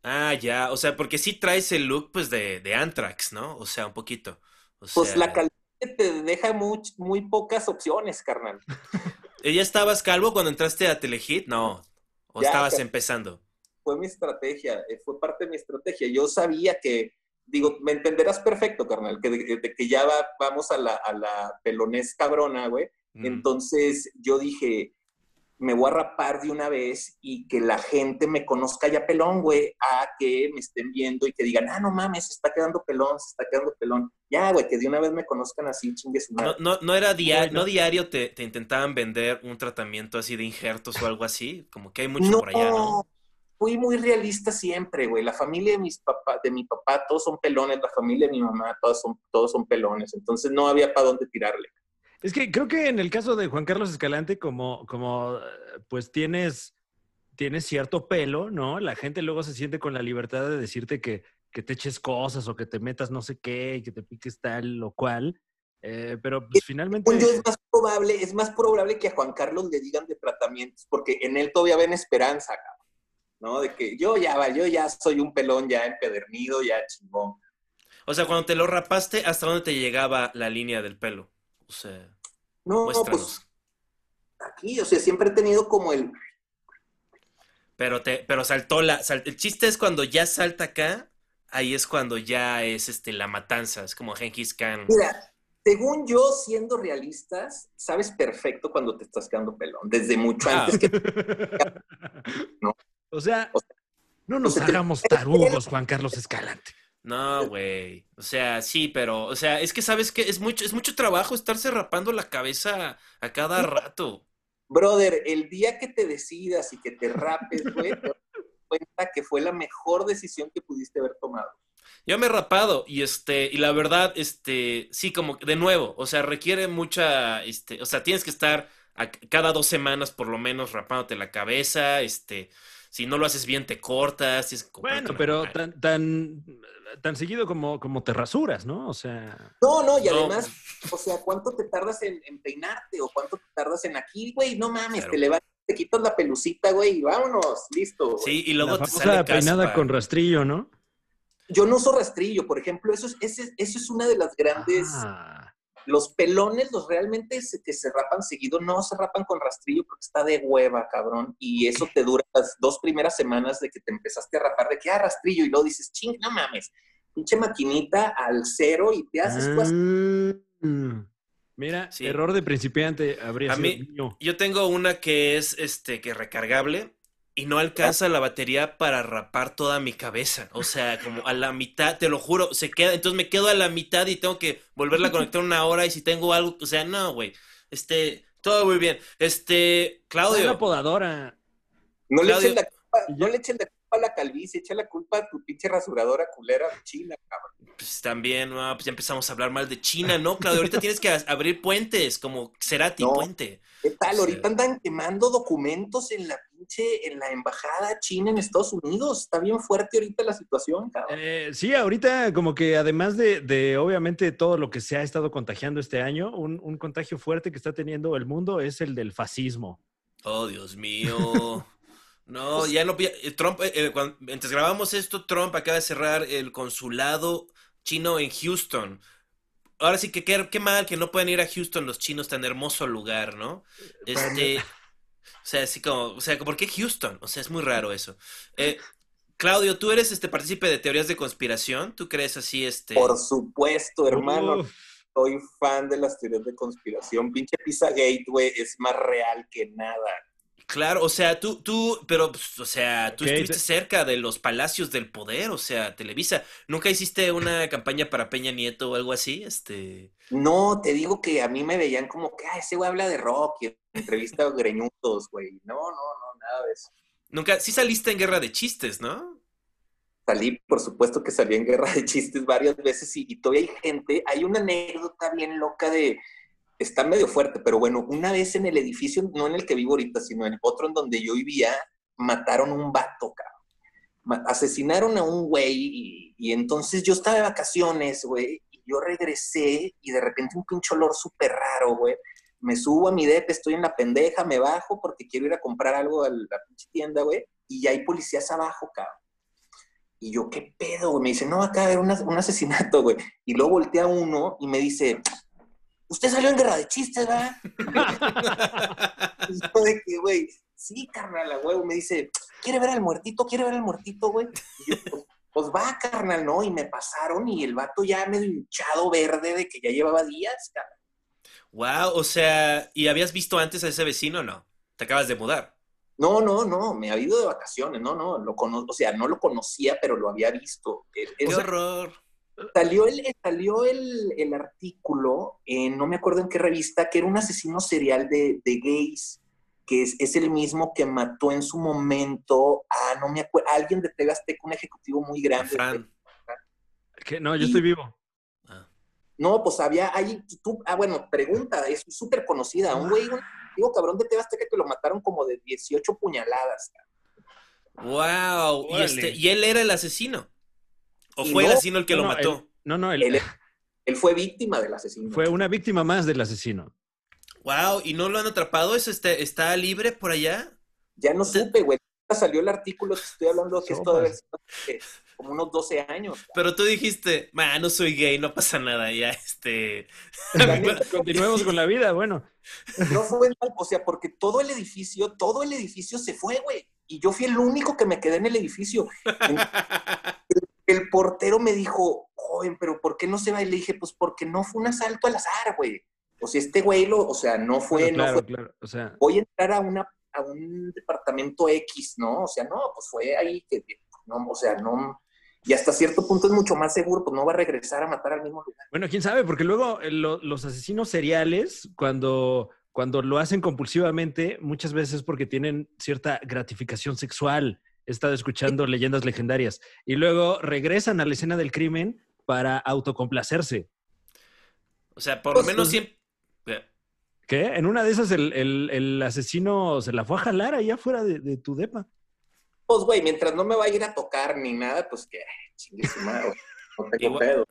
Ah, ya, o sea, porque sí traes el look pues de, de Anthrax, ¿no? O sea, un poquito. O Pues la calidad te deja muy, muy pocas opciones, carnal. ¿eh, ¿Ya estabas calvo cuando entraste a Telehit? No. ¿O Ya, estabas empezando? fue mi estrategia, eh, fue parte de mi estrategia. Yo sabía que, digo, me entenderás perfecto, carnal, que, de, de que ya va- vamos a la, a la pelonés cabrona, güey. Mm. Entonces yo dije, me voy a rapar de una vez y que la gente me conozca ya pelón, güey, a que me estén viendo y que digan, ah, no mames, se está quedando pelón, se está quedando pelón. Ya, güey, que de una vez me conozcan así, chingue su madre. No, no, no era diario, no diario te, te intentaban vender un tratamiento así de injertos o algo así, como que hay mucho No, por allá, ¿no? fui muy realista siempre, güey. La familia de mis papá, de mi papá, todos son pelones, la familia de mi mamá, todos son, todos son pelones. Entonces no había para dónde tirarle. Es que creo que en el caso de Juan Carlos Escalante, como, como eh, pues tienes, tienes cierto pelo, ¿no? La gente luego se siente con la libertad de decirte que, que te eches cosas o que te metas no sé qué y que te piques tal o cual. Eh, pero pues finalmente... Yo es más probable, es más probable que a Juan Carlos le digan de tratamientos, porque en él todavía ven esperanza, cabrón. ¿No? De que yo ya, va, yo ya soy un pelón ya empedernido, ya chingón. O sea, cuando te lo rapaste, ¿hasta dónde te llegaba la línea del pelo? O sea, No, muéstranos. pues aquí, o sea, siempre he tenido como el, Pero te, pero saltó la, sal- el chiste es cuando ya salta acá, ahí es cuando ya es este la matanza, es como Genghis Khan. Mira, según yo, siendo realistas, sabes perfecto cuando te estás quedando pelón, desde mucho Ah. antes que... No. O sea, O no nos o sea, te- hagamos tarugos, Juan Carlos Escalante. No, güey. O sea, sí, pero, o sea, es que sabes que es mucho, es mucho trabajo estarse rapando la cabeza a cada rato. Brother, el día que te decidas y que te rapes, güey, te das cuenta que fue la mejor decisión que pudiste haber tomado. Yo me he rapado y este, y la verdad, este, sí, como que de nuevo, o sea, requiere mucha, este, o sea, tienes que estar a- cada dos semanas por lo menos rapándote la cabeza, este, si no lo haces bien te cortas, tienes que comprarte Bueno, pero tan, tan, tan seguido como, como te rasuras, ¿no? O sea... No, no, y No. además, o sea, ¿cuánto te tardas en, en peinarte o cuánto te tardas en aquí, güey? No mames, Claro. te levantas, te quitas la pelucita, güey, y vámonos, listo. güey. Sí, y luego la te sale peinada caspa. con rastrillo, ¿no? Yo no uso rastrillo, por ejemplo, eso es, ese- eso es una de las grandes... Ah. Los pelones, los realmente se- que se rapan seguido, no se rapan con rastrillo porque está de hueva, cabrón. Y eso te dura las dos primeras semanas de que te empezaste a rapar, de que, ah, rastrillo, y luego dices, ching, no mames. pinche maquinita al cero y te haces. Mm. Mira, Sí. error de principiante habría A sido mí- mío. Yo tengo una que es este que recargable y no alcanza la batería para rapar toda mi cabeza. O sea, como a la mitad, te lo juro, se queda, entonces me quedo a la mitad y tengo que volverla a conectar una hora y si tengo algo, o sea, no, güey. Este, todo muy bien. Este, Una Claudio, podadora. No le, echen la culpa, no le echen la culpa a la calvicie, echa la culpa a tu pinche rasuradora culera china, cabrón. pues también, ah, pues ya empezamos a hablar mal de China, ¿no? Claudio, ahorita tienes que abrir puentes, como Cerati No. Puente. ¿Qué tal? Ahorita andan quemando documentos en la pinche, en la embajada china en Estados Unidos. Está bien fuerte ahorita la situación, cabrón. Eh, sí, ahorita como que además de, de, obviamente todo lo que se ha estado contagiando este año, un, un contagio fuerte que está teniendo el mundo es el del fascismo. Oh, Dios mío. No, ya no. eh, Trump, eh, eh, cuando- mientras grabamos esto, Trump acaba de cerrar el consulado chino en Houston. Ahora sí que qué, qué mal que no pueden ir a Houston los chinos, tan hermoso lugar, ¿no? Este, o sea, así como, o sea, ¿por qué Houston? O sea, es muy raro eso. Eh, Claudio, tú eres este partícipe de teorías de conspiración, ¿tú crees así, este? Por supuesto, hermano. Uf, Soy fan de las teorías de conspiración. Pinche Pizzagate, güey, es más real que nada. Claro, o sea, tú, tú, pero, pues, o sea, tú estuviste te- cerca de los palacios del poder, o sea, Televisa. ¿Nunca hiciste una campaña para Peña Nieto o algo así? Este, No, te digo que a mí me veían como que, ah, ese güey habla de rock y entrevista a greñudos, güey. No, no, no, nada de eso. nunca, sí saliste en Guerra de Chistes, ¿no? Salí, por supuesto que salí en Guerra de Chistes varias veces y, y todavía hay gente, hay una anécdota bien loca de, está medio fuerte, pero bueno, una vez en el edificio, no en el que vivo ahorita, sino en otro en donde yo vivía, mataron un vato, cabrón. Asesinaron a un güey y, entonces yo estaba de vacaciones, güey, y yo regresé y de repente un pinche olor súper raro, güey. Me subo a mi depa, estoy en la pendeja, me bajo porque quiero ir a comprar algo a la pinche tienda, güey, y ya hay policías abajo, cabrón. Y yo, ¿qué pedo, güey? Me dice, no, acá era un, un asesinato, güey. Y luego voltea uno y me dice, usted salió en guerra de chistes, ¿verdad? Y yo de que, güey, sí, carnal, a huevo. Me dice, ¿quiere ver al muertito? ¿Quiere ver al muertito, güey? Y yo, pues, pues va, carnal, ¿no? Y me pasaron y el vato ya medio hinchado verde de que ya llevaba días, carnal. Wow, o sea, ¿y habías visto antes a ese vecino o no? Te acabas de mudar. No, no, no, me había ido de vacaciones, no, no, lo cono o sea, no lo conocía, pero lo había visto. ¡Qué horror! Salió el, salió el, el artículo, en, no me acuerdo en qué revista, que era un asesino serial de, de gays, que es, es el mismo que mató en su momento a, no me acuerdo, a alguien de TV Azteca, un ejecutivo muy grande. Fran. que no, yo estoy vivo. Ah. No, pues había, ahí, tú, ah, bueno, pregunta, es súper conocida, un güey, un ejecutivo cabrón de TV Azteca que lo mataron como de 18 puñaladas. ¡Wow! ¿Y, este, ¿Y él era el asesino? ¿O fue el no, asesino el que No, lo mató? el- no, no, el- Él, él fue víctima del asesino. fue una víctima más del asesino. ¡Wow! ¿Y no lo han atrapado? ¿Eso está, está libre por allá? Ya no supe, güey. Salió el artículo, te estoy hablando que esto debe ser como unos 12 años. Pero tú dijiste, "Ma, no soy gay, no pasa nada, ya, este... Continuemos con la vida, bueno. No fue mal, o sea, porque todo el edificio, todo el edificio se fue, güey. Y yo fui el único que me quedé en el edificio. El portero me dijo, joven, pero ¿por qué no se va? Y le dije, pues porque no fue un asalto al azar, güey. O sea, este güey lo, o sea, no fue, claro, no fue, claro. O sea, voy a entrar a una, a un departamento X, ¿no? O sea, no, pues fue ahí que, no, o sea, no, y hasta cierto punto es mucho más seguro, pues no va a regresar a matar al mismo lugar. bueno, quién sabe, porque luego eh, lo- los asesinos seriales, cuando, cuando lo hacen compulsivamente, muchas veces porque tienen cierta gratificación sexual. He estado escuchando leyendas legendarias. Y luego regresan a la escena del crimen para autocomplacerse. O sea, por lo Pues, menos pues, siempre... ¿Qué? En una de esas el, el- el asesino se la fue a jalar allá afuera de, de tu depa. Pues, güey, mientras no me vaya a ir a tocar ni nada, pues que, chingue su madre, no tengo Igual- pedo.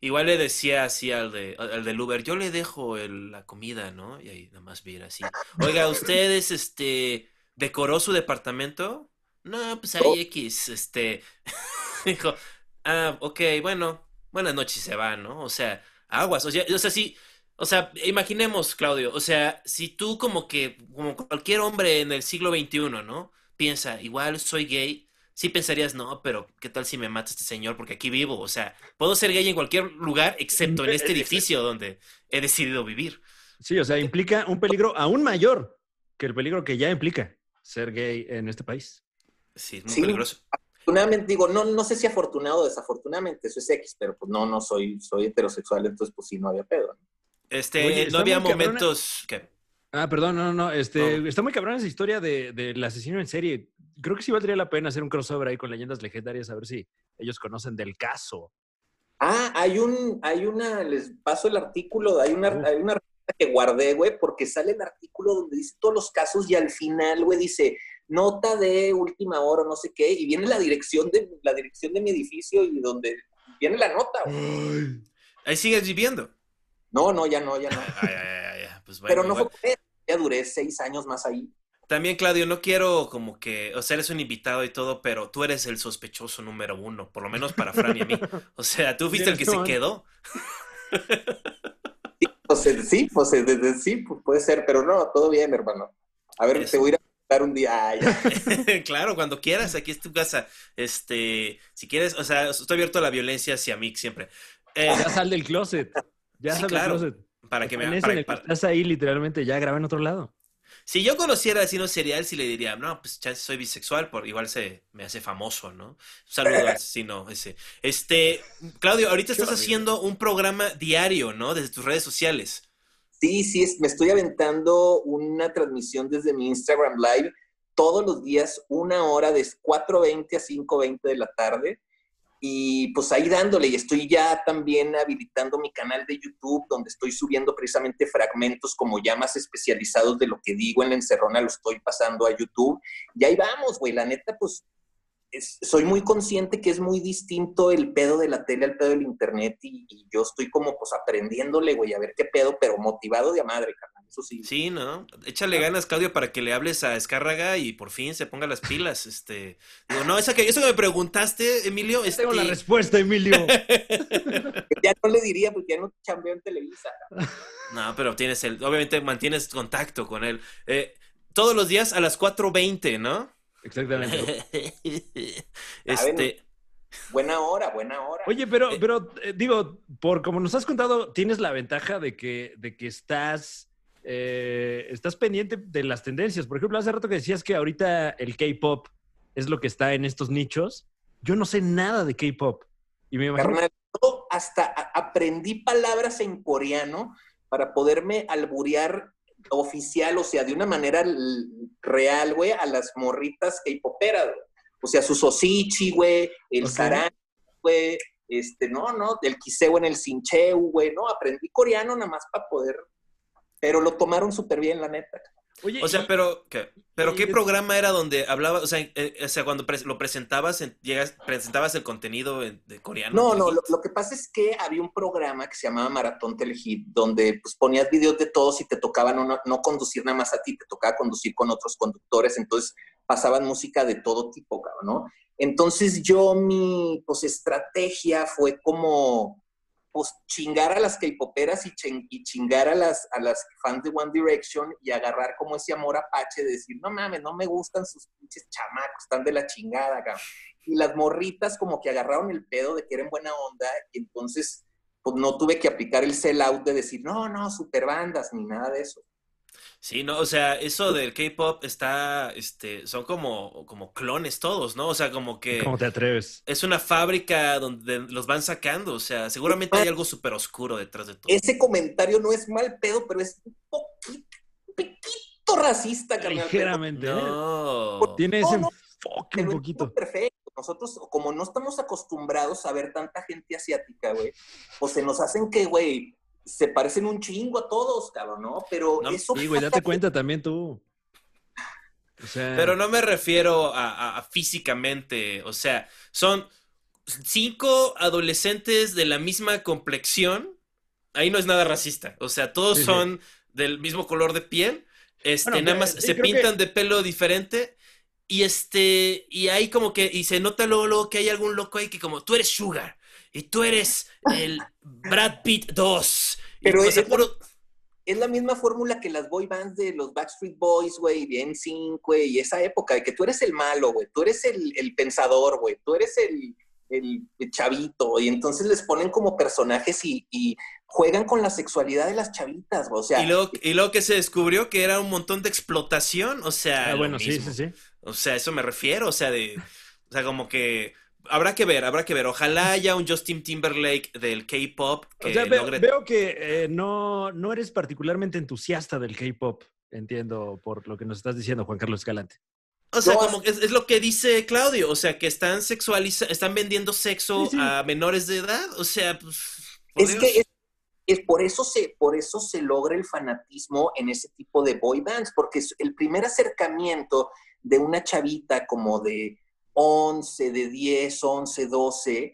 Igual le decía así al, de, al del Uber, yo le dejo el- la comida, ¿no? Y ahí nada más viera así. Oiga, ¿ustedes, este, decoró su departamento? No, pues No. ahí X, este, dijo, ah, ok, bueno, buenas noches, se va, ¿no? O sea, aguas, o sea, o sea, sí, o sea, imaginemos, Claudio, o sea, si tú como que, como cualquier hombre en el siglo XXI, ¿no? Piensa, igual soy gay, sí pensarías, no, pero ¿qué tal si me mata este señor? Porque aquí vivo. O sea, puedo ser gay en cualquier lugar excepto en Eh, este edificio donde he decidido vivir. Sí, o sea, implica un peligro aún mayor que el peligro que ya implica ser gay en este país. Sí, es muy Sí. peligroso. Afortunadamente, digo, no, no sé si afortunado o desafortunadamente, eso es X, pero pues no, no soy, soy heterosexual, entonces pues sí, no había pedo. ¿no? Este, Oye, no había momentos que... Ah, perdón, no, no, no. Este, No. Está muy cabrón esa historia de- del asesino en serie. Creo que sí valdría la pena hacer un crossover ahí con leyendas legendarias, a ver si ellos conocen del caso. Ah, hay un, hay una, les paso el artículo, hay una, hay una que guardé, güey, porque sale el artículo donde dice todos los casos y al final, güey, dice nota de última hora, no sé qué, y viene la dirección de la dirección de mi edificio y donde viene la nota, güey. Ahí sigues viviendo. No, no, ya no, ya no. Ay, ay, ay, Pues bueno, Pero no igual. fue ya duré seis años más ahí. También, Claudio, no quiero como que, o sea, eres un invitado y todo, pero tú eres el sospechoso número uno, por lo menos para Fran y a mí. O sea, tú fuiste el que se quedó. Pues eh, sí, pues eh, sí, pues puede ser, pero no, todo bien, hermano. A ver, Eso. te voy a ir a un día. Ay, claro, cuando quieras, aquí es tu casa. Este, si quieres, o sea, estoy abierto a la violencia hacia mí siempre. Eh, Ya sal del closet. Ya Sí, sal claro. del closet. para que me para- para- estás ahí literalmente, ya graba en otro lado. Si yo conociera al asesino serial, sí le diría, no, pues chance soy bisexual, por igual se me hace famoso, ¿no? Un saludo al asesino ese. Este, Claudio, ahorita estás haciendo un programa diario, ¿no? Desde tus redes sociales. Sí, sí, me estoy aventando una transmisión desde mi Instagram Live todos los días, una hora de 4.20 a 5.20 de la tarde. Y pues ahí dándole, y estoy ya también habilitando mi canal de YouTube, donde estoy subiendo precisamente fragmentos como ya más especializados de lo que digo en la encerrona, lo estoy pasando a YouTube. Y ahí vamos, güey, la neta, pues es- soy muy consciente que es muy distinto el pedo de la tele al pedo del internet y, y yo estoy como pues aprendiéndole, güey, a ver qué pedo, pero motivado de a madre, carnal, eso sí. Sí, ¿no? Échale ganas, Claudio, para que le hables a Escárraga y por fin se ponga las pilas. Este, digo, no, esa que, eso que me preguntaste, Emilio, este, Tengo la respuesta, Emilio. Ya no le diría porque ya no chambeo en Televisa. No, pero tienes el, obviamente mantienes contacto con él. Eh, todos los días a las 4.20, ¿no? Exactamente. este, Buena hora, buena hora. Oye, pero, Eh, pero eh, digo, por como nos has contado, tienes la ventaja de que, de que estás, eh, estás pendiente de las tendencias. Por ejemplo, hace rato que decías que ahorita el K-pop es lo que está en estos nichos. Yo no sé nada de K-pop. Y me imagino. Carnal, yo hasta aprendí palabras en coreano para poderme alburear oficial, o sea, de una manera real, güey, a las morritas K-poperas, güey. O sea, su sosichi, güey, el Ok. sarán, güey, este, no, no, el kiseo en el sincheu, güey, no, aprendí coreano nada más para poder, pero lo tomaron súper bien, la neta. Oye, o sea, y- pero, ¿qué? ¿Pero y qué programa era donde hablaba, o sea, eh, o sea cuando lo presentabas, en- llegas, presentabas el contenido en- de coreano? No, no, lo, lo que pasa es que había un programa que se llamaba Maratón Telehit, donde pues ponías videos de todos y te tocaba no, no, no conducir nada más a ti, te tocaba conducir con otros conductores, entonces pasaban música de todo tipo, cabrón, ¿no? Entonces yo, mi pues estrategia fue como pues chingar a las K-poperas y, chingar a las, a las fans de One Direction y agarrar como ese amor apache de decir, no mames, no me gustan sus pinches chamacos, están de la chingada, cabrón y las morritas como que agarraron el pedo de que eran buena onda y entonces pues no tuve que aplicar el sell out de decir, no, no, super bandas, ni nada de eso. Sí, no, o sea, eso del K-pop está, este, son como, como clones todos, ¿no? O sea, como que ¿Cómo te atreves? es una fábrica donde los van sacando, o sea, seguramente hay algo súper oscuro detrás de todo. Ese comentario no es mal pedo, pero es un poquito, un poquito racista, carnal. Ligeramente. ¿eh? No. Tiene ese no, enfoque un poquito. perfecto. Nosotros, como no estamos acostumbrados a ver tanta gente asiática, güey, pues se nos hacen que, güey, se parecen un chingo a todos, cabrón, ¿no? Pero No, eso Sí, güey, date cuenta también tú. O sea, Pero no me refiero a, a- a físicamente, o sea, son cinco adolescentes de la misma complexión. Ahí no es nada racista, o sea, todos Sí, sí. son del mismo color de piel, este, Bueno, nada más sí, se que- pintan de pelo diferente y este, y hay como que, y se nota luego, luego que hay algún loco ahí que como, tú eres Sugar y tú eres el Brad Pitt 2. Y, Pero es- puro- es la misma fórmula que las boy bands de los Backstreet Boys, güey, y NSYNC, güey, y esa época de que tú eres el malo, güey, tú eres el, el pensador, güey, tú eres el, el, el chavito, y entonces les ponen como personajes y, y juegan con la sexualidad de las chavitas, güey, o sea, Y luego, y luego que se descubrió que era un montón de explotación, o sea, Ah, bueno, sí, sí, sí. O sea, eso me refiero, o sea, de, o sea, como que habrá que ver, habrá que ver. Ojalá haya un Justin Timberlake del K-pop que O sea, veo, logre. veo que eh, no, no eres particularmente entusiasta del K-pop, entiendo por lo que nos estás diciendo, Juan Carlos Escalante. O sea, No, como es, es lo que dice Claudio, o sea, que están sexualizando, están vendiendo sexo Sí, sí. a menores de edad, o sea, pues, es Dios. que es, es por eso se por eso se logra el fanatismo en ese tipo de boy bands, porque es el primer acercamiento de una chavita como de 11, de 10, 11, 12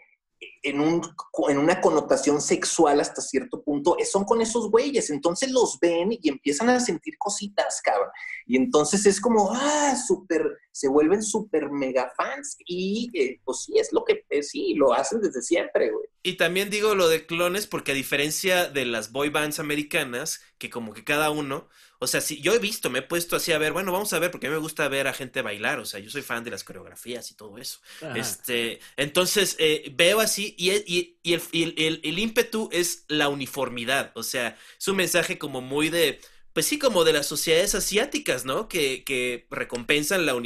en, un, en una connotación sexual hasta cierto punto, eh, son con esos güeyes. Entonces los ven y empiezan a sentir cositas, cabrón. Y entonces es como, ah, súper, se vuelven súper mega fans. Y eh, pues sí, es lo que, eh, sí, lo hacen desde siempre, güey. Y también digo lo de clones porque a diferencia de las boy bands americanas, que como que cada uno, o sea, si yo he visto, me he puesto así a ver, bueno, vamos a ver, porque a mí me gusta ver a gente bailar, o sea, yo soy fan de las coreografías y todo eso. Ajá. Este, entonces eh, veo así y, y- y el, y el- el- el ímpetu es la uniformidad, o sea, es un mensaje como muy de, pues sí, como de las sociedades asiáticas, ¿no? Que, que recompensan la, la,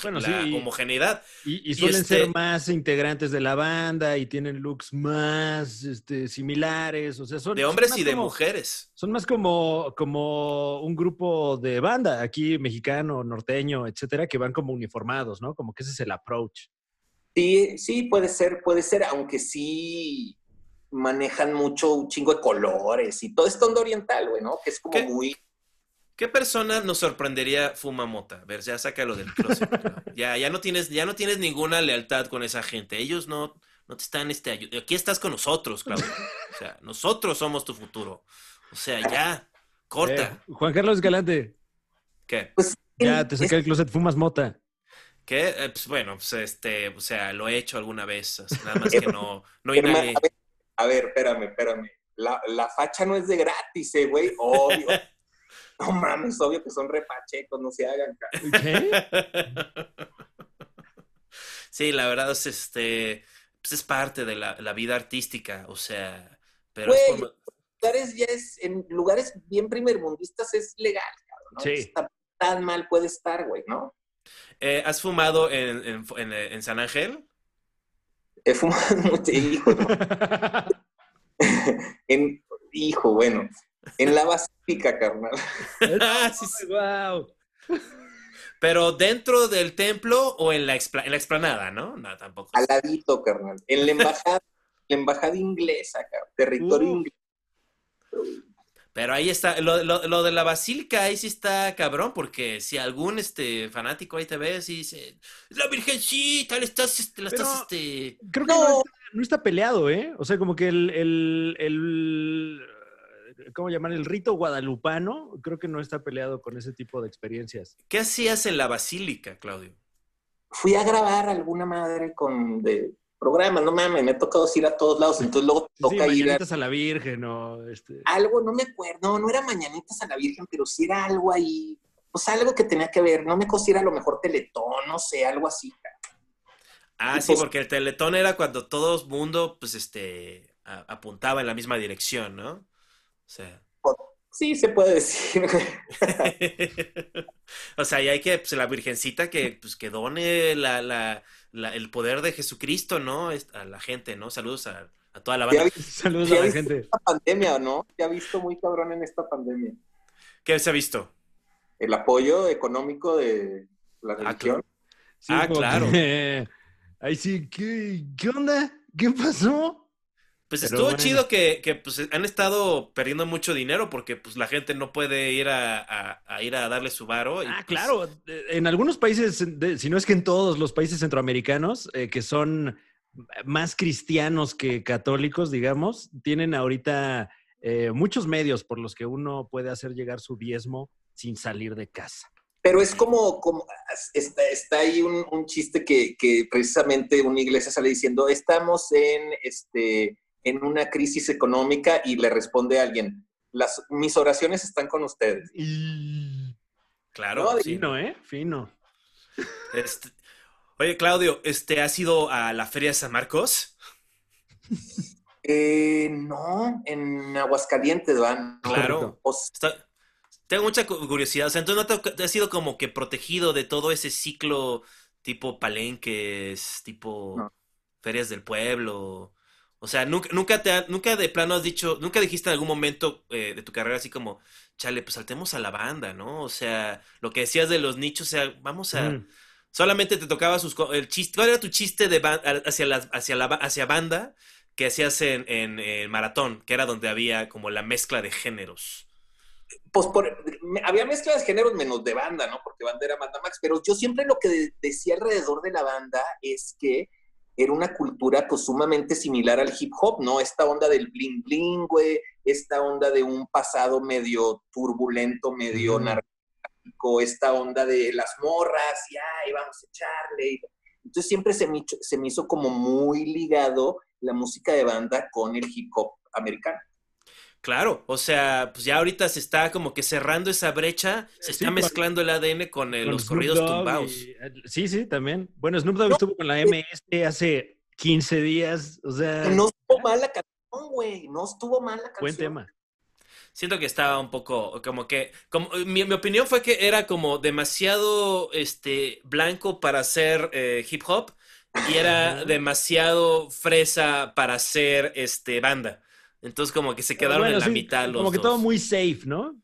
Bueno, la homogeneidad. Y, y suelen este- ser más integrantes de la banda y tienen looks más este, similares. O sea, son, De hombres y de como- mujeres. Son más como, como un grupo de banda aquí, mexicano, norteño, etcétera, que van como uniformados, ¿no? Como que ese es el approach. Sí, sí, puede ser, puede ser, aunque sí manejan mucho un chingo de colores y todo esto onda oriental, güey, ¿no? Que es como ¿Qué? muy... ¿Qué persona nos sorprendería Fumamota? A ver, ya sácalo del closet. ¿no? Ya, ya no tienes, ya no tienes ninguna lealtad con esa gente. Ellos no, no te están este Aquí estás con nosotros, Claudio. O sea, nosotros somos tu futuro. O sea, ya, corta. Eh, Juan Carlos Galante, ¿Qué? Pues, ya te es- saqué el closet, fumas mota. ¿Qué? Eh, pues bueno, pues este, o sea, lo he hecho alguna vez. Nada más que no, no inhalé. A, ver, espérame, espérame. La, la facha no es de gratis, eh, güey, obvio. no mames, obvio que son repachecos, no se hagan. ca- ¿Qué? Sí, la verdad es este, pues es parte de la, la vida artística, o sea, pero Güey, es forma- Lugares ya es, en lugares bien primermundistas es legal, cabrón, ¿no? Sí. Está- tan mal puede estar, güey, ¿no? Eh, ¿has fumado en, en, en- en San Ángel? He fumado mucho, hijo, no. bueno, en la basílica, carnal. Ah, sí, sí. wow. Pero dentro del templo o en la, expla- en la explanada, ¿no? No, tampoco. Al ladito, carnal. En la embajada, la embajada inglesa, cabrón, territorio Uh. inglés. Pero ahí está, lo, lo- lo de la basílica ahí sí está cabrón, porque si algún este fanático ahí te ves y dice, la virgencita, le estás, este, la estás, este... Creo que no. está, no está peleado, ¿eh? O sea, como que el, el, el- ¿cómo llamar? El rito guadalupano, creo que no está peleado con ese tipo de experiencias. ¿Qué hacías en la basílica, Claudio? Fui a grabar alguna madre con de programa, no mames, me ha tocado ir a todos lados, entonces luego Sí, toca ir a mañanitas a la Virgen o este. algo, no me acuerdo, no, no era Mañanitas a la Virgen, pero sí era algo ahí, pues algo que tenía que ver, no me cosiera a lo mejor Teletón, no sé, algo así. Ah, Y sí, pues- porque el teletón era cuando todo el mundo, pues, este, a- apuntaba en la misma dirección, ¿no? O sea... Sí, se puede decir. O sea, y hay que, pues, la virgencita que, pues, que done la, la, la- el poder de Jesucristo, ¿no? A la gente, ¿no? Saludos a, a toda la banda. Saludos ya a la gente. esta pandemia, ¿no? Ya ha visto muy cabrón en esta pandemia. ¿Qué se ha visto? El apoyo económico de la Ah, religión. Sí, Ah, claro. que- Ahí sí, ¿qué, ¿qué onda? ¿Qué pasó? Pues Pero estuvo bueno. chido que, que, pues, han estado perdiendo mucho dinero porque, pues, la gente no puede ir a, a- a ir a darle su varo. y, Ah, pues, claro. Eh, En algunos países, si no es que en todos los países centroamericanos, eh, que son más cristianos que católicos, digamos, tienen ahorita eh, muchos medios por los que uno puede hacer llegar su diezmo sin salir de casa. Pero es como, como está, está ahí un, un chiste que, que precisamente una iglesia sale diciendo, estamos en, este, en una crisis económica y le responde alguien, Las, mis oraciones están con ustedes. Y... Claro, No. Fino, ¿eh? Fino. Este- Oye, Claudio, este, ¿has ido a la Feria de San Marcos? Eh, no, en Aguascalientes van. Claro. Está- Tengo mucha cu- curiosidad. O sea, entonces no te, te has sido como que protegido de todo ese ciclo tipo palenques, tipo No. ferias del pueblo. O sea, nunca, nunca te ha- nunca de plano has dicho, nunca dijiste en algún momento eh, de tu carrera así como, chale, pues saltemos a la banda, ¿no? O sea, lo que decías de los nichos, o sea, vamos a, Mm. solamente te tocaba sus el chiste, ¿cuál era tu chiste de ba- hacia la, hacia la hacia banda que hacías en, en, en maratón, que era donde había como la mezcla de géneros? pues por- me- había mezcla de géneros menos de banda, ¿no? Porque banda era Manda Max, pero yo siempre lo que de- decía alrededor de la banda es que era una cultura pues sumamente similar al hip hop, ¿no? Esta onda del bling bling, güey, esta onda de un pasado medio turbulento, medio narcótico, esta onda de las morras, y ay, vamos a echarle. Entonces siempre se me, se me hizo como muy ligado la música de banda con el hip hop americano. Claro, o sea, pues ya ahorita se está como que cerrando esa brecha, se Sí, está mezclando el ADN con, los Snoop corridos Dogg tumbados. y- sí, sí, también. Bueno, Snoop Dogg No. estuvo con la MS hace 15 días. O sea, No estuvo mal la canción, güey, no estuvo mal la canción. buen tema. Siento que estaba un poco como que, como mi, mi opinión fue que era como demasiado este blanco para hacer eh, hip hop y era demasiado fresa para hacer este banda. Entonces como que se quedaron Bueno, en la sí, mitad los Como que dos. todo muy safe, ¿no?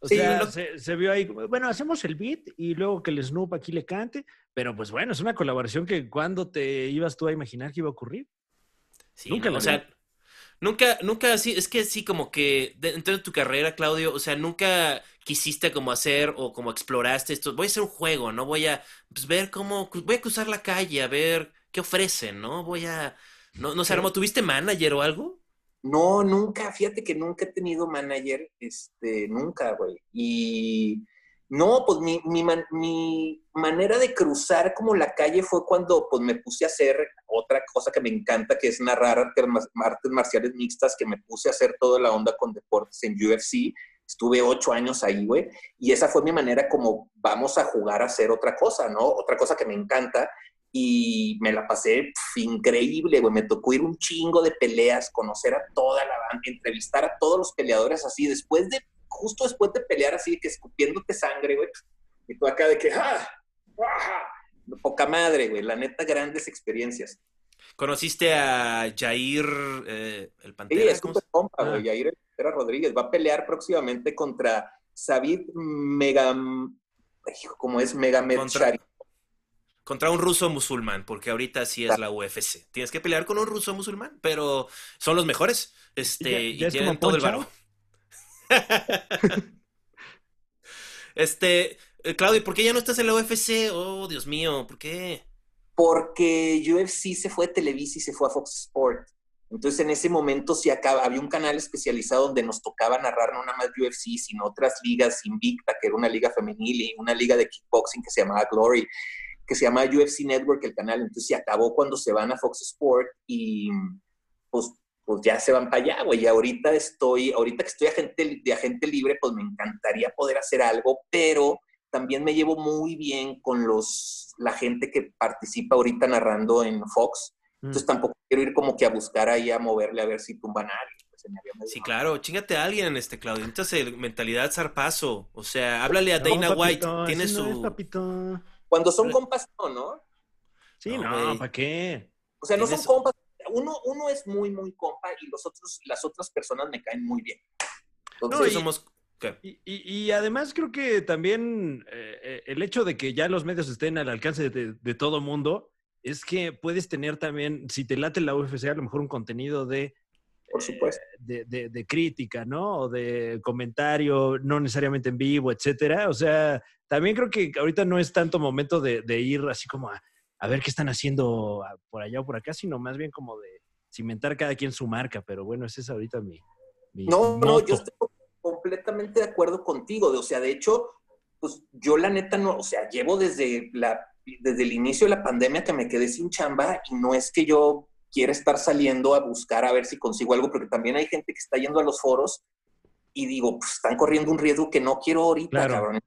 O Sí, sea, lo- se, se vio ahí, bueno, hacemos el beat y luego que el Snoop aquí le cante, pero pues bueno, es una colaboración que cuando te ibas tú a imaginar que iba a ocurrir. Sí, Nunca no, la o sea, nunca, nunca así, es que sí, como que de- dentro de tu carrera, Claudio, o sea, nunca quisiste como hacer o como exploraste esto. Voy a hacer un juego, ¿no? Voy a pues, ver cómo, voy a cruzar la calle, a ver qué ofrecen, ¿no? Voy a, no, no sé, ¿tuviste manager o algo? No, nunca, fíjate que nunca he tenido manager, este, nunca, güey. Y no, pues mi, mi, mi manera de cruzar como la calle fue cuando pues me puse a hacer otra cosa que me encanta, que es narrar artes marciales mixtas, que me puse a hacer toda la onda con deportes en UFC. Estuve ocho años ahí, güey. Y esa fue mi manera como vamos a jugar a hacer otra cosa, ¿no? Otra cosa que me encanta y me la pasé pf, increíble, güey. Me tocó ir un chingo de peleas, conocer a toda la banda, entrevistar a todos los peleadores así, después de, justo después de pelear así, que escupiéndote sangre, güey. Y tú acá de que, ¡ah! ¡ah! Poca madre, güey. La neta, grandes experiencias. ¿Conociste a Jair, eh, el Sí, Pantera? es ¿Cómo súper se- compa, Ah. güey. Yair Herrera Rodríguez va a pelear próximamente contra Sabid hijo, ¿Cómo es? Megamed Contra- Contra un ruso musulmán, porque ahorita sí es la UFC. Tienes que pelear con un ruso musulmán, pero son los mejores. Este, Ya- y ya es tienen todo el varo. este, eh, Claudio, ¿por qué ya no estás en la UFC? Oh, Dios mío, ¿por qué? porque UFC se fue a Televisa y se fue a Fox Sport. Entonces en ese momento sí acaba, había un canal especializado donde nos tocaba narrar no nada más UFC, sino otras ligas Invicta, que era una liga femenil y una liga de kickboxing que se llamaba Glory, que se llamaba UFC Network el canal. Entonces se acabó cuando se van a Fox Sport y pues, pues ya se van para allá, güey. Y ahorita estoy, ahorita que estoy agente, de agente libre, pues me encantaría poder hacer algo, pero también me llevo muy bien con los, la gente que participa ahorita narrando en Fox. Mm. Entonces tampoco quiero ir como que a buscar ahí a moverle a ver si tumban a alguien. pues, Sí, claro, chingate a alguien, este, Claudio. Necesitas mentalidad zarpazo. O sea, háblale a No, Dana White. papito, Tiene no es, su. papito. Cuando son compas, no, ¿no? Sí, No, no. ¿para qué? O sea, no son compas. Uno, uno es muy, muy compa y los otros, las otras personas me caen muy bien. No, Entonces, y somos. y- y además creo que también eh, eh, el hecho de que ya los medios estén al alcance de, de todo mundo es que puedes tener también, si te late la UFC, a lo mejor un contenido de, por supuesto. de, de- de crítica, ¿no? O de comentario, no necesariamente en vivo, etcétera. O sea, también creo que ahorita no es tanto momento de, de ir así como a, a ver qué están haciendo por allá o por acá, sino más bien como de cimentar cada quien su marca. Pero bueno, ese es ahorita mi... mi No, no, yo estoy completamente de acuerdo contigo. O sea, de hecho, pues yo la neta no, o sea, llevo desde, la, desde el inicio de la pandemia que me quedé sin chamba y no es que yo quiera estar saliendo a buscar a ver si consigo algo, porque también hay gente que está yendo a los foros y digo, pues están corriendo un riesgo que no quiero ahorita, Claro. cabrón.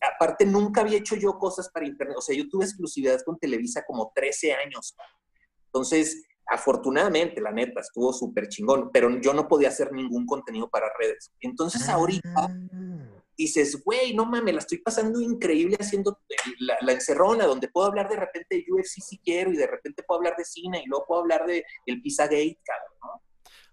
Aparte, nunca había hecho yo cosas para internet. O sea, yo tuve exclusividad con Televisa como 13 años. Entonces, afortunadamente, la neta, estuvo súper chingón, pero yo no podía hacer ningún contenido para redes. Entonces, ahorita dices, güey, no mames, la estoy pasando increíble haciendo la, la encerrona, donde puedo hablar de repente de UFC si quiero, y de repente puedo hablar de cine, y luego puedo hablar de el Pizzagate, cabrón, ¿no?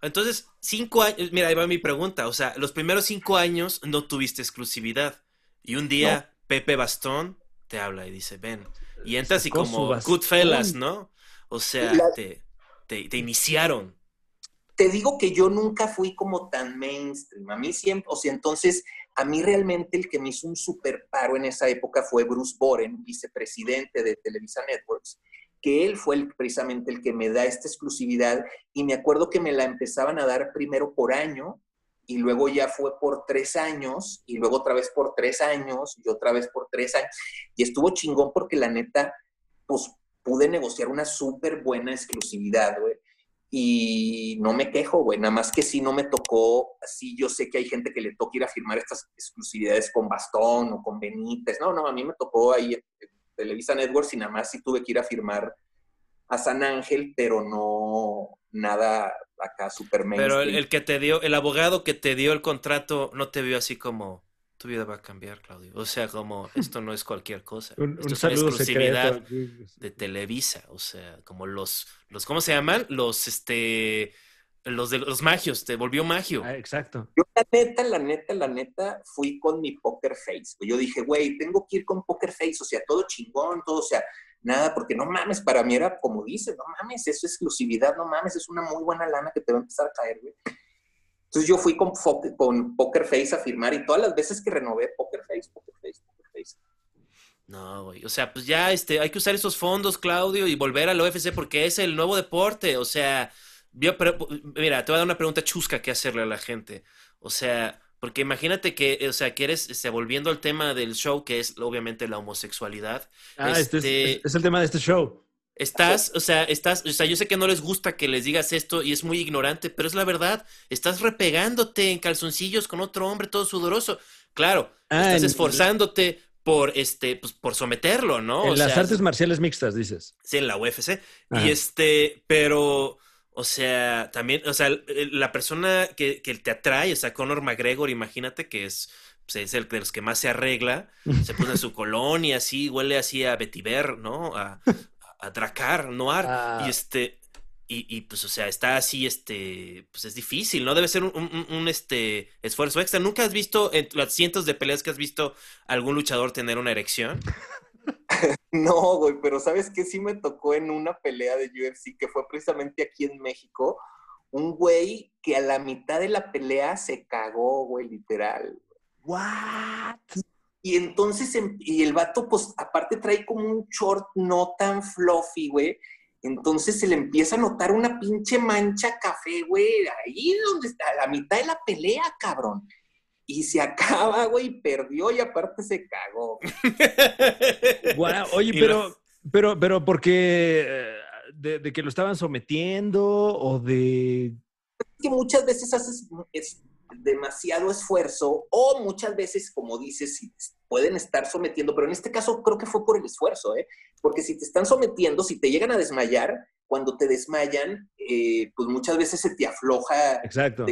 Entonces, cinco años, mira, ahí va mi pregunta. O sea, los primeros cinco años no tuviste exclusividad. Y un día Pepe Bastón te habla y dice, ven. Y entras y como. Goodfellas, ¿no? O sea, La- te, te, te iniciaron. te digo que yo nunca fui como tan mainstream. A mí siempre, o sea, entonces, a mí realmente el que me hizo un super paro en esa época fue Bruce Boren, vicepresidente de Televisa Networks, que él fue precisamente el que me da esta exclusividad y me acuerdo que me la empezaban a dar primero por año y luego ya fue por tres años y luego otra vez por tres años y otra vez por tres años. Y estuvo chingón porque la neta, pues pude negociar una súper buena exclusividad, güey y no me quejo, güey, nada más que sí no me tocó, sí yo sé que hay gente que le toca ir a firmar estas exclusividades con Bastón o con Benítez, no, no, a mí me tocó ahí en en Televisa Networks y nada más sí tuve que ir a firmar a San Ángel, pero no nada acá super Pero mainstream. el, el que te dio, el abogado que te dio el contrato no te vio así como, tu vida va a cambiar, Claudio. O sea, como, esto no es cualquier cosa. Un, Esto un es una exclusividad secreto. de Televisa. O sea, como los, los, ¿cómo se llaman? Los, este, los de los magios, te volvió magio. Ah, exacto. Yo la neta, la neta, la neta, fui con mi poker face. Yo dije, güey, tengo que ir con poker face, o sea, todo chingón, todo, o sea, nada, porque no mames, para mí era como dices, no mames, eso es exclusividad, no mames, es una muy buena lana que te va a empezar a caer, güey. Entonces yo fui con, poker face a firmar y todas las veces que renové poker face, poker face, poker face. No, güey. O sea, pues ya este, hay que usar esos fondos, Claudio, y volver al UFC porque es el nuevo deporte. O sea, yo, pero, mira, te voy a dar una pregunta chusca que hacerle a la gente. O sea, porque imagínate que, o sea, que eres, este, volviendo al tema del show, que es obviamente la homosexualidad. Ah, este, es, Este- es- es el tema de este show. Estás, o sea, estás, o sea, yo sé que no les gusta que les digas esto y es muy ignorante, pero es la verdad. Estás repegándote en calzoncillos con otro hombre todo sudoroso. Claro, Ah, estás en- esforzándote por este, pues por someterlo, ¿no? en O las sea, artes marciales mixtas, dices. Sí, en la UFC. Ajá. Y este, pero, o sea, también, o sea, la persona que, que te atrae, o sea, Conor McGregor, imagínate que es, pues, es el de los que más se arregla, se pone su colonia así, huele así a vetiver, ¿no? A, a Dracar, Noir. Ah. Y este, y, y, pues, o sea, está así, este, pues es difícil, ¿no? Debe ser un, un- un, un, este, esfuerzo extra. ¿Nunca has visto, en las cientos de peleas que has visto, algún luchador tener una erección? No, güey, pero ¿sabes qué? Sí me tocó en una pelea de UFC que fue precisamente aquí en México. Un güey que a la mitad de la pelea se cagó, güey, literal. What? Y entonces, em- y el vato, pues, aparte trae como un short no tan fluffy, güey. Entonces se le empieza a notar una pinche mancha café, güey, ahí donde está, a la mitad de la pelea, cabrón. Y se acaba, güey, perdió y aparte se cagó. Oye, pero, pero, pero, ¿por qué? eh, De, de que lo estaban sometiendo o de. que muchas veces haces es demasiado esfuerzo o muchas veces, como dices, si pueden estar sometiendo, pero en este caso creo que fue por el esfuerzo, ¿eh? porque si te están sometiendo, si te llegan a desmayar, cuando te desmayan, eh, pues muchas veces se te afloja, Exacto.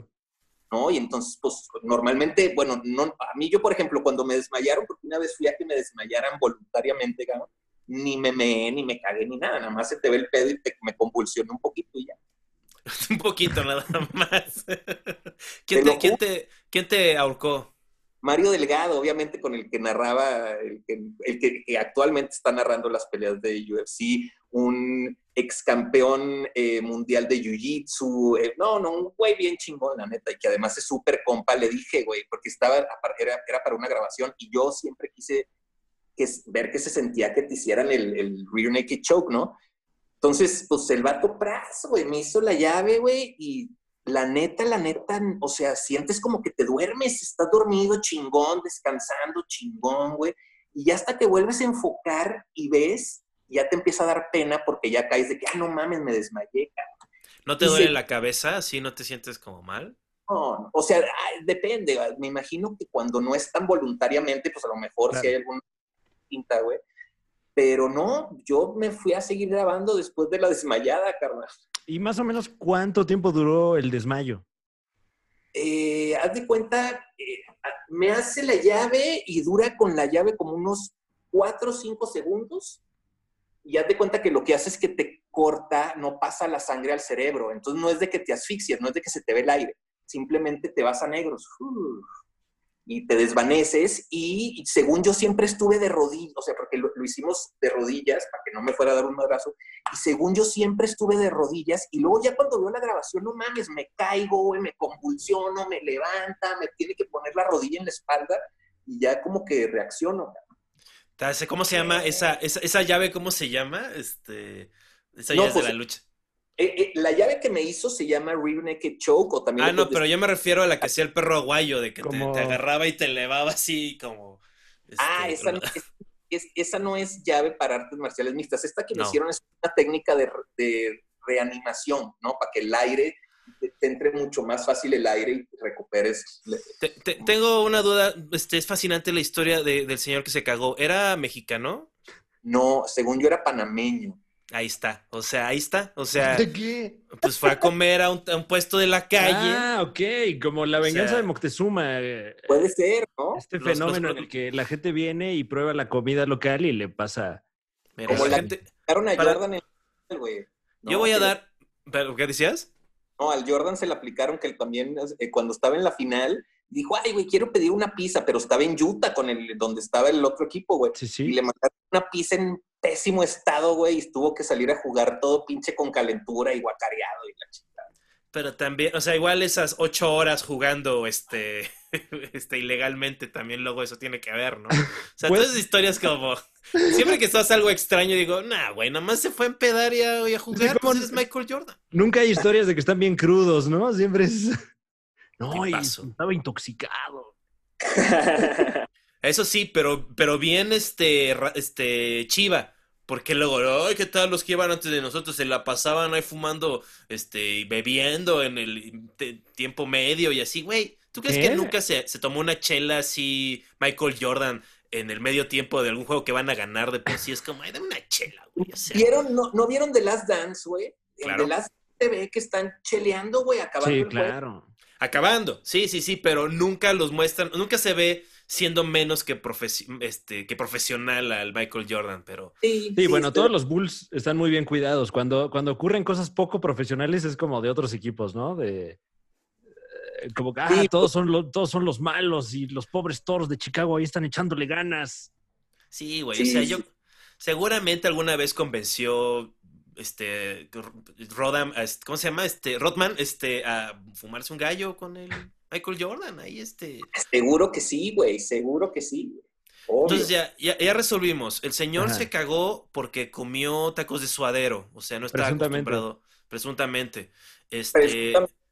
¿no? Y entonces, pues normalmente, bueno, no, a mí yo, por ejemplo, cuando me desmayaron, porque una vez fui a que me desmayaran voluntariamente, cabrón, ni me meé, ni me cagué, ni nada, nada más se te ve el pedo y te, me convulsioné un poquito y ya. Un poquito nada más. ¿Quién te, quién te, quién te ahorcó? Mario Delgado, obviamente con el que narraba, el que, el que- que actualmente está narrando las peleas de UFC, un ex campeón eh, mundial de Jiu-Jitsu, eh, no, no, un güey bien chingón, la neta, y que además es súper compa, le dije, güey, porque estaba, era, era para una grabación y yo siempre quise que, ver que se sentía que te hicieran el, el rear naked choke, ¿no? Entonces, pues el vato prazo, güey, me hizo la llave, güey, y la neta, la neta, o sea, sientes como que te duermes, estás dormido, chingón, descansando, chingón, güey, y ya hasta te vuelves a enfocar y ves, ya te empieza a dar pena porque ya caes de que, ah, no mames, me desmayé, cabrón. ¿No te Y duele se- la cabeza? ¿Sí no te sientes como mal? No, no. o sea, ay, depende. Me imagino que cuando no es tan voluntariamente, pues a lo mejor Claro. si hay alguna tinta, güey. Pero no, yo me fui a seguir grabando después de la desmayada, carnal. ¿Y más o menos cuánto tiempo duró el desmayo? Eh, haz de cuenta, eh, me hace la llave y dura con la llave como unos 4 o 5 segundos. Y haz de cuenta que lo que hace es que te corta, no pasa la sangre al cerebro. Entonces no es de que te asfixies, no es de que se te ve el aire. Simplemente te vas a negros. Uf. Y te desvaneces. Y, y según yo siempre estuve de rodillas, o sea, porque lo, lo hicimos de rodillas para que no me fuera a dar un madrazo. Y según yo siempre estuve de rodillas. Y luego ya cuando veo la grabación, no mames, me caigo, güey, me convulsiono, me levanta, me tiene que poner la rodilla en la espalda. Y ya como que reacciono. ¿Cómo se llama esa, esa, esa llave? ¿Cómo se llama? Este, esa No, llave pues, de la lucha. Eh, eh, la llave que me hizo se llama Rear Naked Choke o también... Ah, no, pero yo me refiero a la que hacía el perro aguayo, de que te- Como- te, agarraba y te elevaba así como... Ah, este, esa no, es, es- esa no es llave para artes marciales mixtas. Esta que me No. hicieron es una técnica de, de reanimación, ¿no? Para que el aire, te, te entre mucho más fácil el aire y recuperes. Te- te- tengo una duda, este, es fascinante la historia de- del señor que se cagó. ¿Era mexicano? No, según yo era panameño. Ahí está, o sea, ahí está, o sea, ¿De qué? pues fue a comer a un, a un puesto de la calle. Ah, ok, como la O venganza sea, de Moctezuma. eh, Puede ser, ¿no? Este los- los fenómeno en el que la gente viene y prueba la comida local y le pasa. Mira, Como la gente- a Para- Jordan en el güey. ¿no? yo voy a dar, ¿pero qué decías? No, al Jordan se le aplicaron que él también, eh, cuando estaba en la final, dijo, ay, güey, quiero pedir una pizza, pero estaba en Utah con el, donde estaba el otro equipo, güey. Sí, Y sí. le mandaron una pizza en pésimo estado, güey, y tuvo que salir a jugar todo pinche con calentura y guacareado y la chingada. Pero también, o sea, igual esas ocho horas jugando, este, este, ilegalmente también luego eso tiene que ver, ¿no? O sea, Pues- todas esas historias como, siempre que estás algo extraño digo, nah, güey, nada más se fue a empedar y a, y a jugar, ¿cómo pues no? eres Michael Jordan. Nunca hay historias de que están bien crudos, ¿no? Siempre es. No, y estaba intoxicado. Eso sí, pero, pero bien este, este, chiva. Porque luego, ay, ¿qué tal los que iban antes de nosotros? Se la pasaban ahí fumando, este, y bebiendo en el tiempo medio y así, güey. ¿Tú crees ¿Qué? que nunca se, se tomó una chela así Michael Jordan en el medio tiempo de algún juego que van a ganar de por sí? Es como, ay, dame una chela, güey. O sea, ¿Vieron, no, ¿No vieron The Last Dance, güey? En Claro. The Last ve que están cheleando, güey, acabando Sí, el juego. claro. acabando, sí, sí, sí, pero nunca los muestran, nunca se ve siendo menos que, profesi- este, que profesional al Michael Jordan, pero... Sí, Sí, bueno, estoy- todos los Bulls están muy bien cuidados. Cuando, cuando ocurren cosas poco profesionales es como de otros equipos, ¿no? De eh, como que ah, Sí, todos son los, todos son los malos y los pobres toros de Chicago ahí están echándole ganas. Sí, güey. Sí, o sea, sí. yo seguramente alguna vez convenció este este- ¿cómo se llama? Este Rodman, este, a fumarse un gallo con el Michael Jordan. Ahí este. Seguro que sí, güey, seguro que sí. Obvio. Entonces ya, ya, ya resolvimos. El señor Ajá. se cagó porque comió tacos de suadero. O sea, no estaba Presuntamente. acostumbrado. Presuntamente. Este. Presuntamente.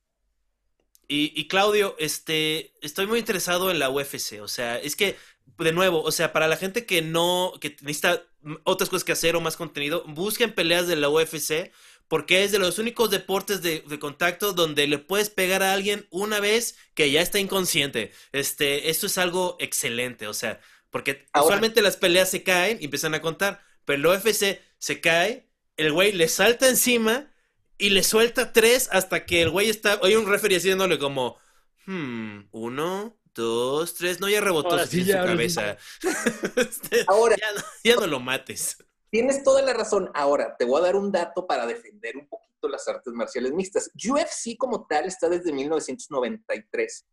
Y, y Claudio, este, estoy muy interesado en la UFC, o sea, es que, de nuevo, o sea, para la gente que no, que necesita otras cosas que hacer o más contenido, busquen peleas de la UFC, porque es de los únicos deportes de, de contacto donde le puedes pegar a alguien una vez que ya está inconsciente. Este, esto es algo excelente, o sea, porque Ahora- usualmente las peleas se caen y empiezan a contar, pero el UFC se cae, el güey le salta encima y le suelta tres hasta que el güey está. Oye, un referee haciéndole como. Hmm, uno, dos, tres. No, ya rebotó Ahora sí, en ya, su cabeza. Este, Ahora, ya, no, ya no lo mates. Tienes toda la razón. Ahora, te voy a dar un dato para defender un poquito las artes marciales mixtas. UFC como tal está desde 1993.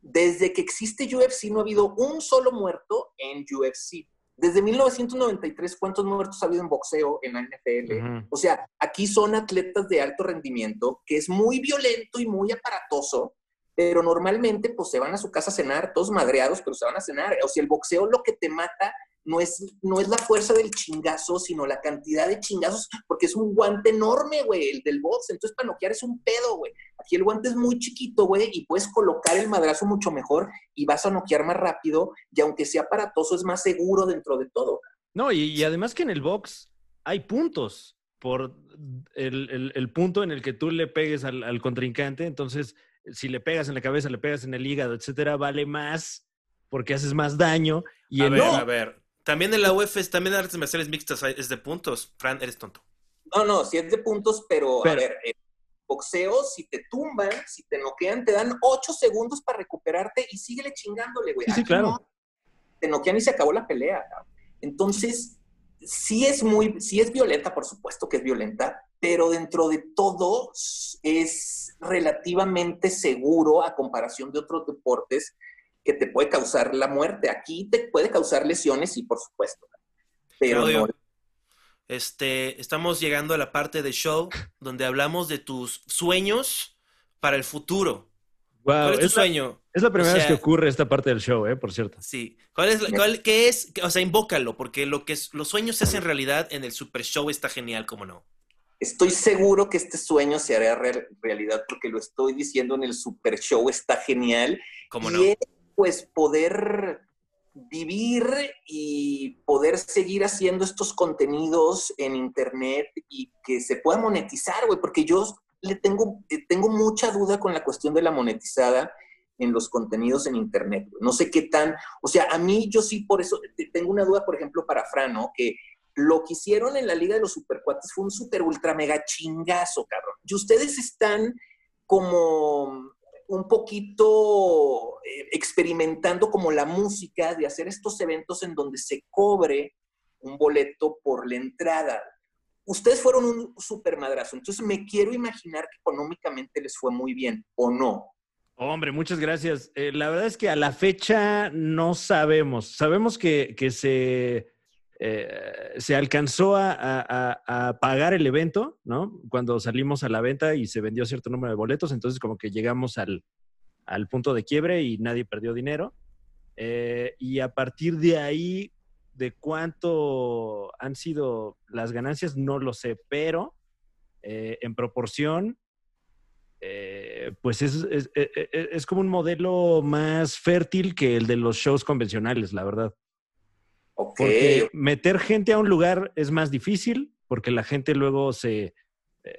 Desde que existe UFC no ha habido un solo muerto en UFC. Desde 1993, ¿cuántos muertos ha habido en boxeo en la NFL? Ujú. O sea, aquí son atletas de alto rendimiento, que es muy violento y muy aparatoso, pero normalmente pues se van a su casa a cenar, todos madreados, pero se van a cenar. O sea, el boxeo lo que te mata no es, no es la fuerza del chingazo, sino la cantidad de chingazos, porque es un guante enorme, güey, el del box. Entonces, para noquear es un pedo, güey. Aquí el guante es muy chiquito, güey, y puedes colocar el madrazo mucho mejor y vas a noquear más rápido, y aunque sea aparatoso, es más seguro dentro de todo. No, y, además que en el box hay puntos por el, el- punto en el que tú le pegues al contrincante, entonces si le pegas en la cabeza, le pegas en el hígado, etcétera, vale más porque haces más daño. Y a ver, no- a ver. También en la UF, es- también en artes marciales mixtas es de puntos. Fran, eres tonto. No, no, si es de puntos, pero, Pero- a ver, eh, boxeo, si te tumban, si te noquean, te dan ocho segundos para recuperarte y síguele chingándole, güey. Sí, sí, Aquí claro. no, te noquean y se acabó la pelea. cabrón. Entonces, sí es muy, sí es violenta, por supuesto que es violenta, pero dentro de todo es relativamente seguro a comparación de otros deportes que te puede causar la muerte. Aquí te puede causar lesiones, sí, por supuesto. Pero Claudio, no, Este, estamos llegando a la parte del show donde hablamos de tus sueños para el futuro. Guau, ¿Cuál es tu es, la, sueño? es la primera O vez que ocurre esta parte del show, ¿eh? Por cierto. Sí. ¿Cuál es, la- cuál- qué es? O sea, invócalo, porque lo que es- los sueños se hacen realidad en el Super Show está genial, ¿cómo no? Estoy seguro que este sueño se hará re- realidad porque lo estoy diciendo en el Super Show, está genial. ¿Cómo y no? es, pues poder vivir y poder seguir haciendo estos contenidos en internet y que se pueda monetizar, güey, porque yo le tengo, eh, tengo mucha duda con la cuestión de la monetizada en los contenidos en internet. No sé qué tan, o sea, a mí yo sí por eso te- tengo una duda, por ejemplo, para Fran, ¿no? Que lo que hicieron en la Liga de los Supercuates fue un super ultra mega chingazo, cabrón. Y ustedes están como un poquito eh, experimentando como la música de hacer estos eventos en donde se cobre un boleto por la entrada. Ustedes fueron un super madrazo, entonces me quiero imaginar que económicamente les fue muy bien, ¿o no? Hombre, muchas gracias. Eh, la verdad es que a la fecha no sabemos. Sabemos que, que se, eh, se alcanzó a, pagar el evento, ¿no? Cuando salimos a la venta y se vendió cierto número de boletos, entonces como que llegamos al, punto de quiebre y nadie perdió dinero. Eh, y a partir de ahí, de cuánto han sido las ganancias, no lo sé, pero eh, en proporción, pues es, es- es- es- es como un modelo más fértil que el de los shows convencionales, la verdad. Ok, Porque meter gente a un lugar es más difícil, porque la gente luego se... eh,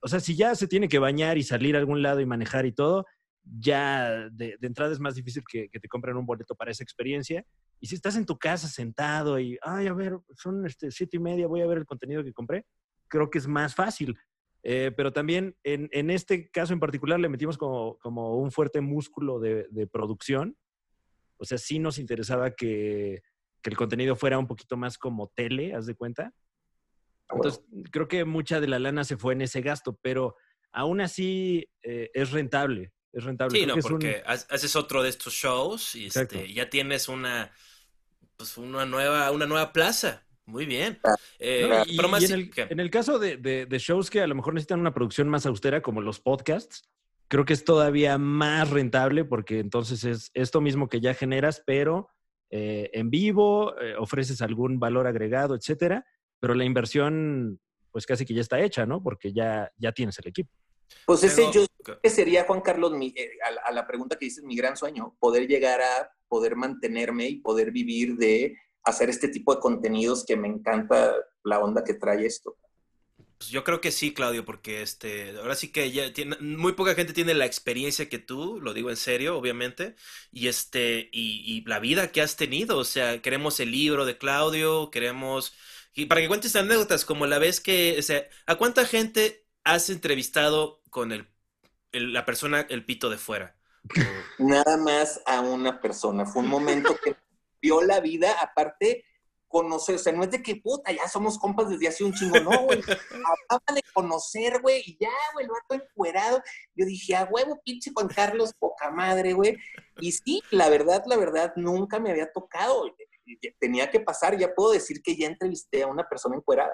o sea, si ya se tiene que bañar y salir a algún lado y manejar y todo, ya de, de entrada es más difícil que, que te compren un boleto para esa experiencia. Y si estás en tu casa sentado y, ay, a ver, son este, siete y media, voy a ver el contenido que compré, creo que es más fácil. Eh, pero también en, en este caso en particular le metimos como, como un fuerte músculo de, de producción. O sea, sí nos interesaba que, que el contenido fuera un poquito más como tele, haz de cuenta. Entonces, creo que mucha de la lana se fue en ese gasto, pero aún así eh, es rentable. Es rentable. Sí, Creo no, que es un- porque ha- haces otro de estos shows y este, ya tienes una, pues una nueva, una nueva plaza. Muy bien. Ah, Eh, ¿no? Y, pero más y en, el, en el caso de, de- de shows que a lo mejor necesitan una producción más austera, como los podcasts, creo que es todavía más rentable porque entonces es esto mismo que ya generas, pero eh, en vivo, eh, ofreces algún valor agregado, etcétera, pero la inversión, pues casi que ya está hecha, ¿no? Porque ya, ya tienes el equipo. Pues ese yo creo que sería, Juan Carlos, mi- eh, a, la- a la pregunta que dices, mi gran sueño, poder llegar a poder mantenerme y poder vivir de hacer este tipo de contenidos que me encanta la onda que trae esto. Pues yo creo que sí, Claudio, porque este, ahora sí que ya tiene, muy poca gente tiene la experiencia que tú, lo digo en serio, obviamente, y este, y, y la vida que has tenido, o sea, queremos el libro de Claudio, queremos, y para que cuentes anécdotas, como la vez que, o sea, ¿a cuánta gente has entrevistado con el, la persona, el pito de fuera? Nada más a una persona. Fue un momento que vio la vida, aparte, conocer, o sea, no es de que puta, ya somos compas desde hace un chingo, no, güey. Acaba de conocer, güey, y ya, güey, el vato encuerado. Yo dije, a huevo, pinche Juan Carlos, poca madre, güey. Y sí, la verdad, la verdad, nunca me había tocado. Tenía que pasar, ya puedo decir que ya entrevisté a una persona encuerada.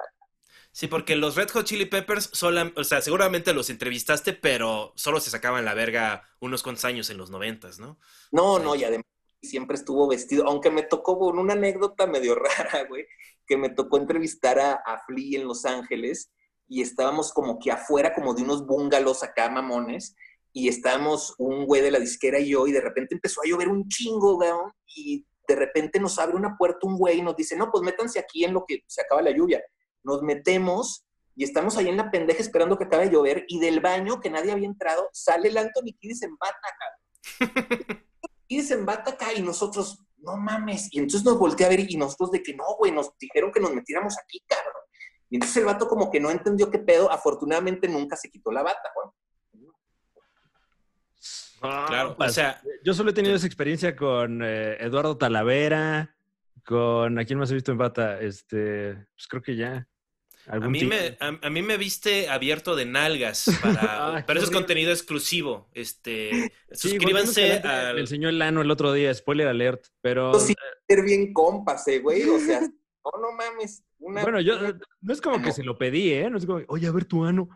Sí, porque los Red Hot Chili Peppers, sola- o sea, seguramente los entrevistaste, pero solo se sacaban la verga unos cuantos años en los noventas, ¿no? No, no, y además siempre estuvo vestido, aunque me tocó con una anécdota medio rara, güey, que me tocó entrevistar a, a Flea en Los Ángeles y estábamos como que afuera, como de unos bungalows acá, mamones, y estábamos un güey de la disquera y yo, y de repente empezó a llover un chingo, güey, y de repente nos abre una puerta un güey y nos dice, no, pues métanse aquí en lo que se acaba la lluvia. Nos metemos y estamos ahí en la pendeja esperando que acabe de llover y del baño que nadie había entrado sale el Anthony Kiddis en bata acá. Kiddis en bata acá y nosotros, no mames. Y entonces nos volteé a ver y nosotros de que no, güey, nos dijeron que nos metiéramos aquí, cabrón. Y entonces el vato como que no entendió qué pedo. Afortunadamente nunca se quitó la bata, Juan. Claro, o Pues, sea, Yo solo he tenido esa experiencia con eh, Eduardo Talavera, con... ¿A quién más he visto en bata? Este, pues creo que ya. A mí, me, a, a mí me viste abierto de nalgas, para, Ay, pero eso es contenido exclusivo. Este, Sí, suscríbanse Escalante Me al... enseñó el ano el otro día, spoiler alert, pero... Yo sí, ser bien compas, eh, güey. O sea, no, no mames. Una, Bueno, yo no es como que se lo pedí, ¿eh? No es como, oye, a ver tu ano.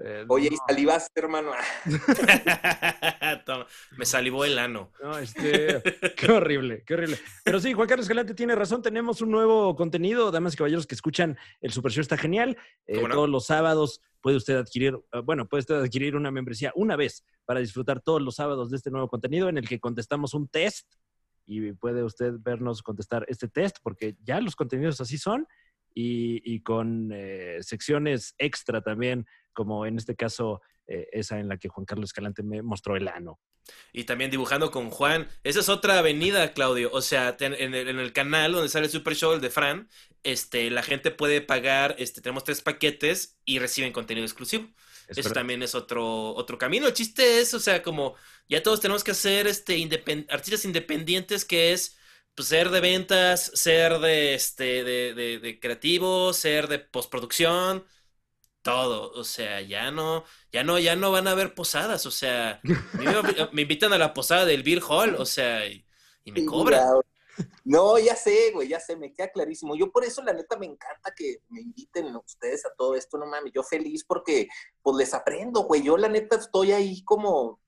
Eh, Oye, no, y salivaste, hermano. Toma, me salivó el ano. no, este, qué horrible, qué horrible. Pero sí, Juan Carlos Escalante tiene razón, tenemos un nuevo contenido, damas y caballeros que escuchan, el Super Show está genial. Eh. Todos los sábados puede usted adquirir, eh, bueno, puede usted adquirir una membresía una vez para disfrutar todos los sábados de este nuevo contenido en el que contestamos un test y puede usted vernos contestar este test porque ya los contenidos así son y, y con eh, secciones extra también, como en este caso eh, esa en la que Juan Carlos Escalante me mostró el ano. Y también dibujando con Juan. Esa es otra avenida, Claudio. O sea, ten- en el, en el canal donde sale el Super Show, el de Fran, este, la gente puede pagar, este, tenemos tres paquetes y reciben contenido exclusivo. Eso también es otro, otro camino. El chiste es, o sea, como ya todos tenemos que ser este, independ- artistas independientes, que es pues, ser de ventas, ser de, este, de, de, de creativo, ser de postproducción, todo. O sea, ya no, ya no, ya no van a haber posadas. O sea, me invitan a la posada del Beer Hall, o sea, y, y me cobran. No, ya sé, güey, ya sé, me queda clarísimo. Yo por eso, la neta, me encanta que me inviten ustedes a todo esto, no mames, yo feliz porque, pues, les aprendo, güey. Yo, la neta, estoy ahí como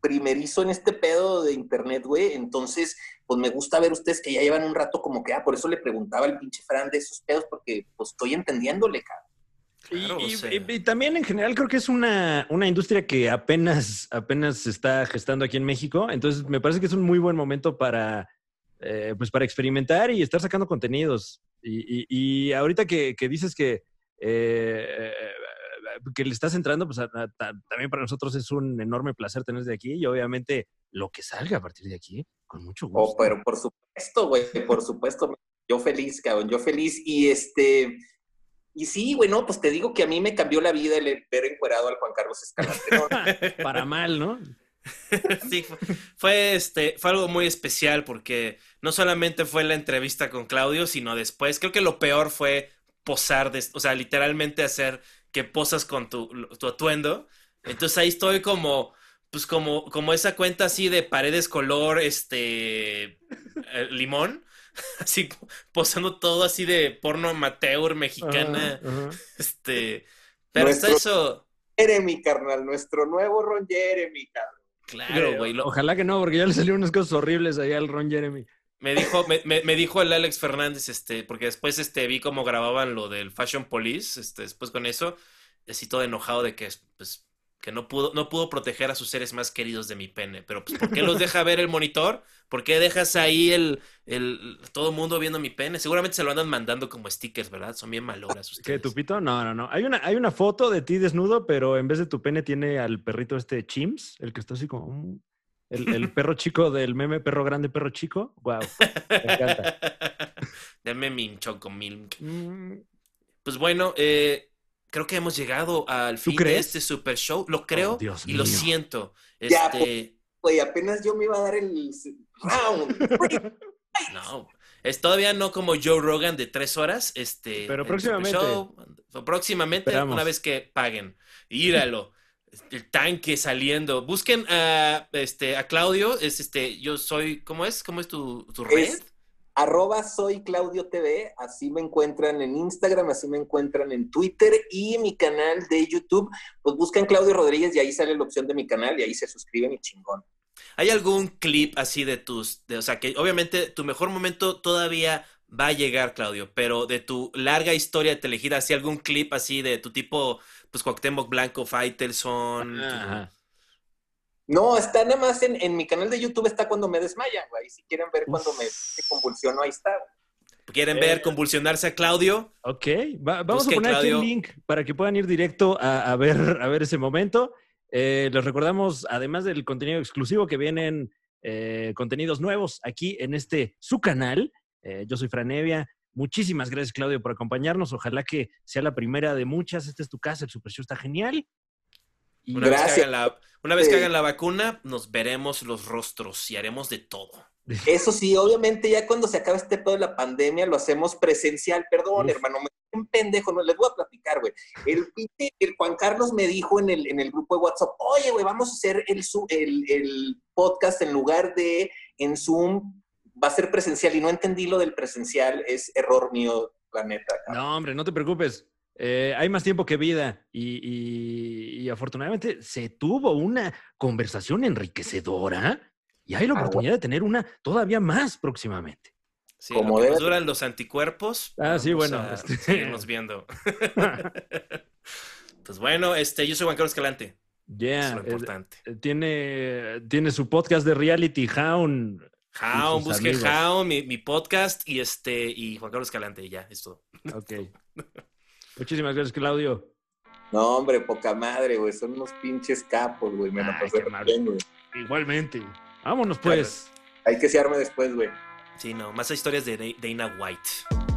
primerizo en este pedo de internet, güey. Entonces, pues, me gusta ver ustedes que ya llevan un rato como que, ah, por eso le preguntaba al pinche Fran de esos pedos, porque, pues, estoy entendiéndole, cabrón. Claro, y, o y- sea. y- y también en general creo que es una, una industria que apenas, apenas se está gestando aquí en México. Entonces me parece que es un muy buen momento para, eh, pues para experimentar y estar sacando contenidos. Y, y- y ahorita que, que dices que, eh, que le estás entrando, pues a- a- ta- también para nosotros es un enorme placer tenerte aquí y obviamente lo que salga a partir de aquí, con mucho gusto. Oh, pero por supuesto, güey, por supuesto. Yo feliz, cabrón, yo feliz. Y este, y sí, güey, no, pues te digo que a mí me cambió la vida el ver encuerado al Juan Carlos Escalante. ¿no? Para mal, ¿no? Sí, fue, fue, este, fue algo muy especial porque no solamente fue la entrevista con Claudio, sino después, creo que lo peor fue posar, de- o sea, literalmente hacer que posas con tu, tu atuendo. Entonces ahí estoy como, pues como, como esa cuenta así de paredes color, este, eh, limón, así posando todo así de porno amateur mexicana, este, pero Nuestro- eso, Jeremy, carnal, nuestro nuevo Ron Jeremy, cabrón. claro, güey, lo- Ojalá que no, porque ya le salieron unas cosas horribles ahí al Ron Jeremy. Me dijo, me, me, me dijo el Alex Fernández, este, porque después este, vi cómo grababan lo del Fashion Police, este, después con eso, así todo enojado de que, pues, que no pudo, no pudo proteger a sus seres más queridos de mi pene. Pero, pues, ¿por qué los deja ver el monitor? ¿Por qué dejas ahí el, el, todo mundo viendo mi pene? Seguramente se lo andan mandando como stickers, ¿verdad? Son bien maloras ¿Qué, ustedes. tu pito? No, no, no. Hay una, hay una foto de ti desnudo, pero en vez de tu pene tiene al perrito este Chims, el que está así como... El, el perro chico del meme, perro grande, perro chico. Wow. Me encanta. Dame mi chocomilk. Mm, Pues bueno, eh, creo que hemos llegado al fin de este super show. Lo creo Oh, Dios y lo siento. Ya, Este, Güey, apenas yo me iba a dar el round. no, es todavía no como Joe Rogan de tres horas. Este, Pero próximamente. Show. próximamente, Esperamos. una vez que paguen. Íralo. El tanque saliendo. Busquen a este a Claudio. Es este, yo soy, ¿cómo es? ¿Cómo es tu, tu red? Es arroba soy Claudio TV, así me encuentran en Instagram, así me encuentran en Twitter y mi canal de YouTube, pues buscan Claudio Rodríguez y ahí sale la opción de mi canal y ahí se suscriben y chingón. ¿Hay algún clip así de tus, de, o sea, que obviamente tu mejor momento todavía va a llegar, Claudio, pero de tu larga historia de telejida, así algún clip así de tu tipo, pues Cuauhtémoc Blanco, Faitelson, Ajá. No, está nada más en, en mi canal de YouTube, está cuando me desmayan, güey. Si quieren ver cuando me, convulsiono, ahí está. güey. ¿Quieren Eh. ver convulsionarse a Claudio? Ok, va- vamos Busquen, a poner aquí Claudio. el link para que puedan ir directo a, a ver, a ver ese momento. Eh, les recordamos, además del contenido exclusivo, que vienen eh, contenidos nuevos aquí en este su canal. Eh, yo soy Franevia. Muchísimas gracias, Claudio, por acompañarnos. Ojalá que sea la primera de muchas. Esta es tu casa, el Super Show está genial. Y Una, vez que, Gracias. hagan la, una vez que hagan la vacuna, nos veremos los rostros y haremos de todo. Eso sí, obviamente ya cuando se acabe este pedo de la pandemia lo hacemos presencial. Perdón, Uf. hermano, me un pendejo, no les voy a platicar, güey. El, el Juan Carlos me dijo en el, en el grupo de WhatsApp, oye, güey, vamos a hacer el, su- el, el podcast en lugar de en Zoom, va a ser presencial. Y no entendí lo del presencial, es error mío, la neta. cabrón. No, hombre, no te preocupes. Eh, hay más tiempo que vida y, y- y afortunadamente se tuvo una conversación enriquecedora y hay la Ah, oportunidad de tener una todavía más próximamente. Sí, Como lo que nos duran los anticuerpos. Ah, sí, bueno, a este- seguirnos viendo. pues bueno, este, yo soy Juan Carlos Escalante. Ya, es lo eh, importante. eh, tiene, tiene su podcast de reality Hound. Jaun, busque. Jaun, mi, mi podcast y este, y Juan Carlos Escalante, y ya, es todo. Ok. Muchísimas gracias, Claudio. No, hombre, poca madre, güey. Son unos pinches capos, güey. Me Ay, pasé bien, güey. Igualmente. Vámonos pues. Hay que searme después, güey. Sí, no, más historias de Dana White.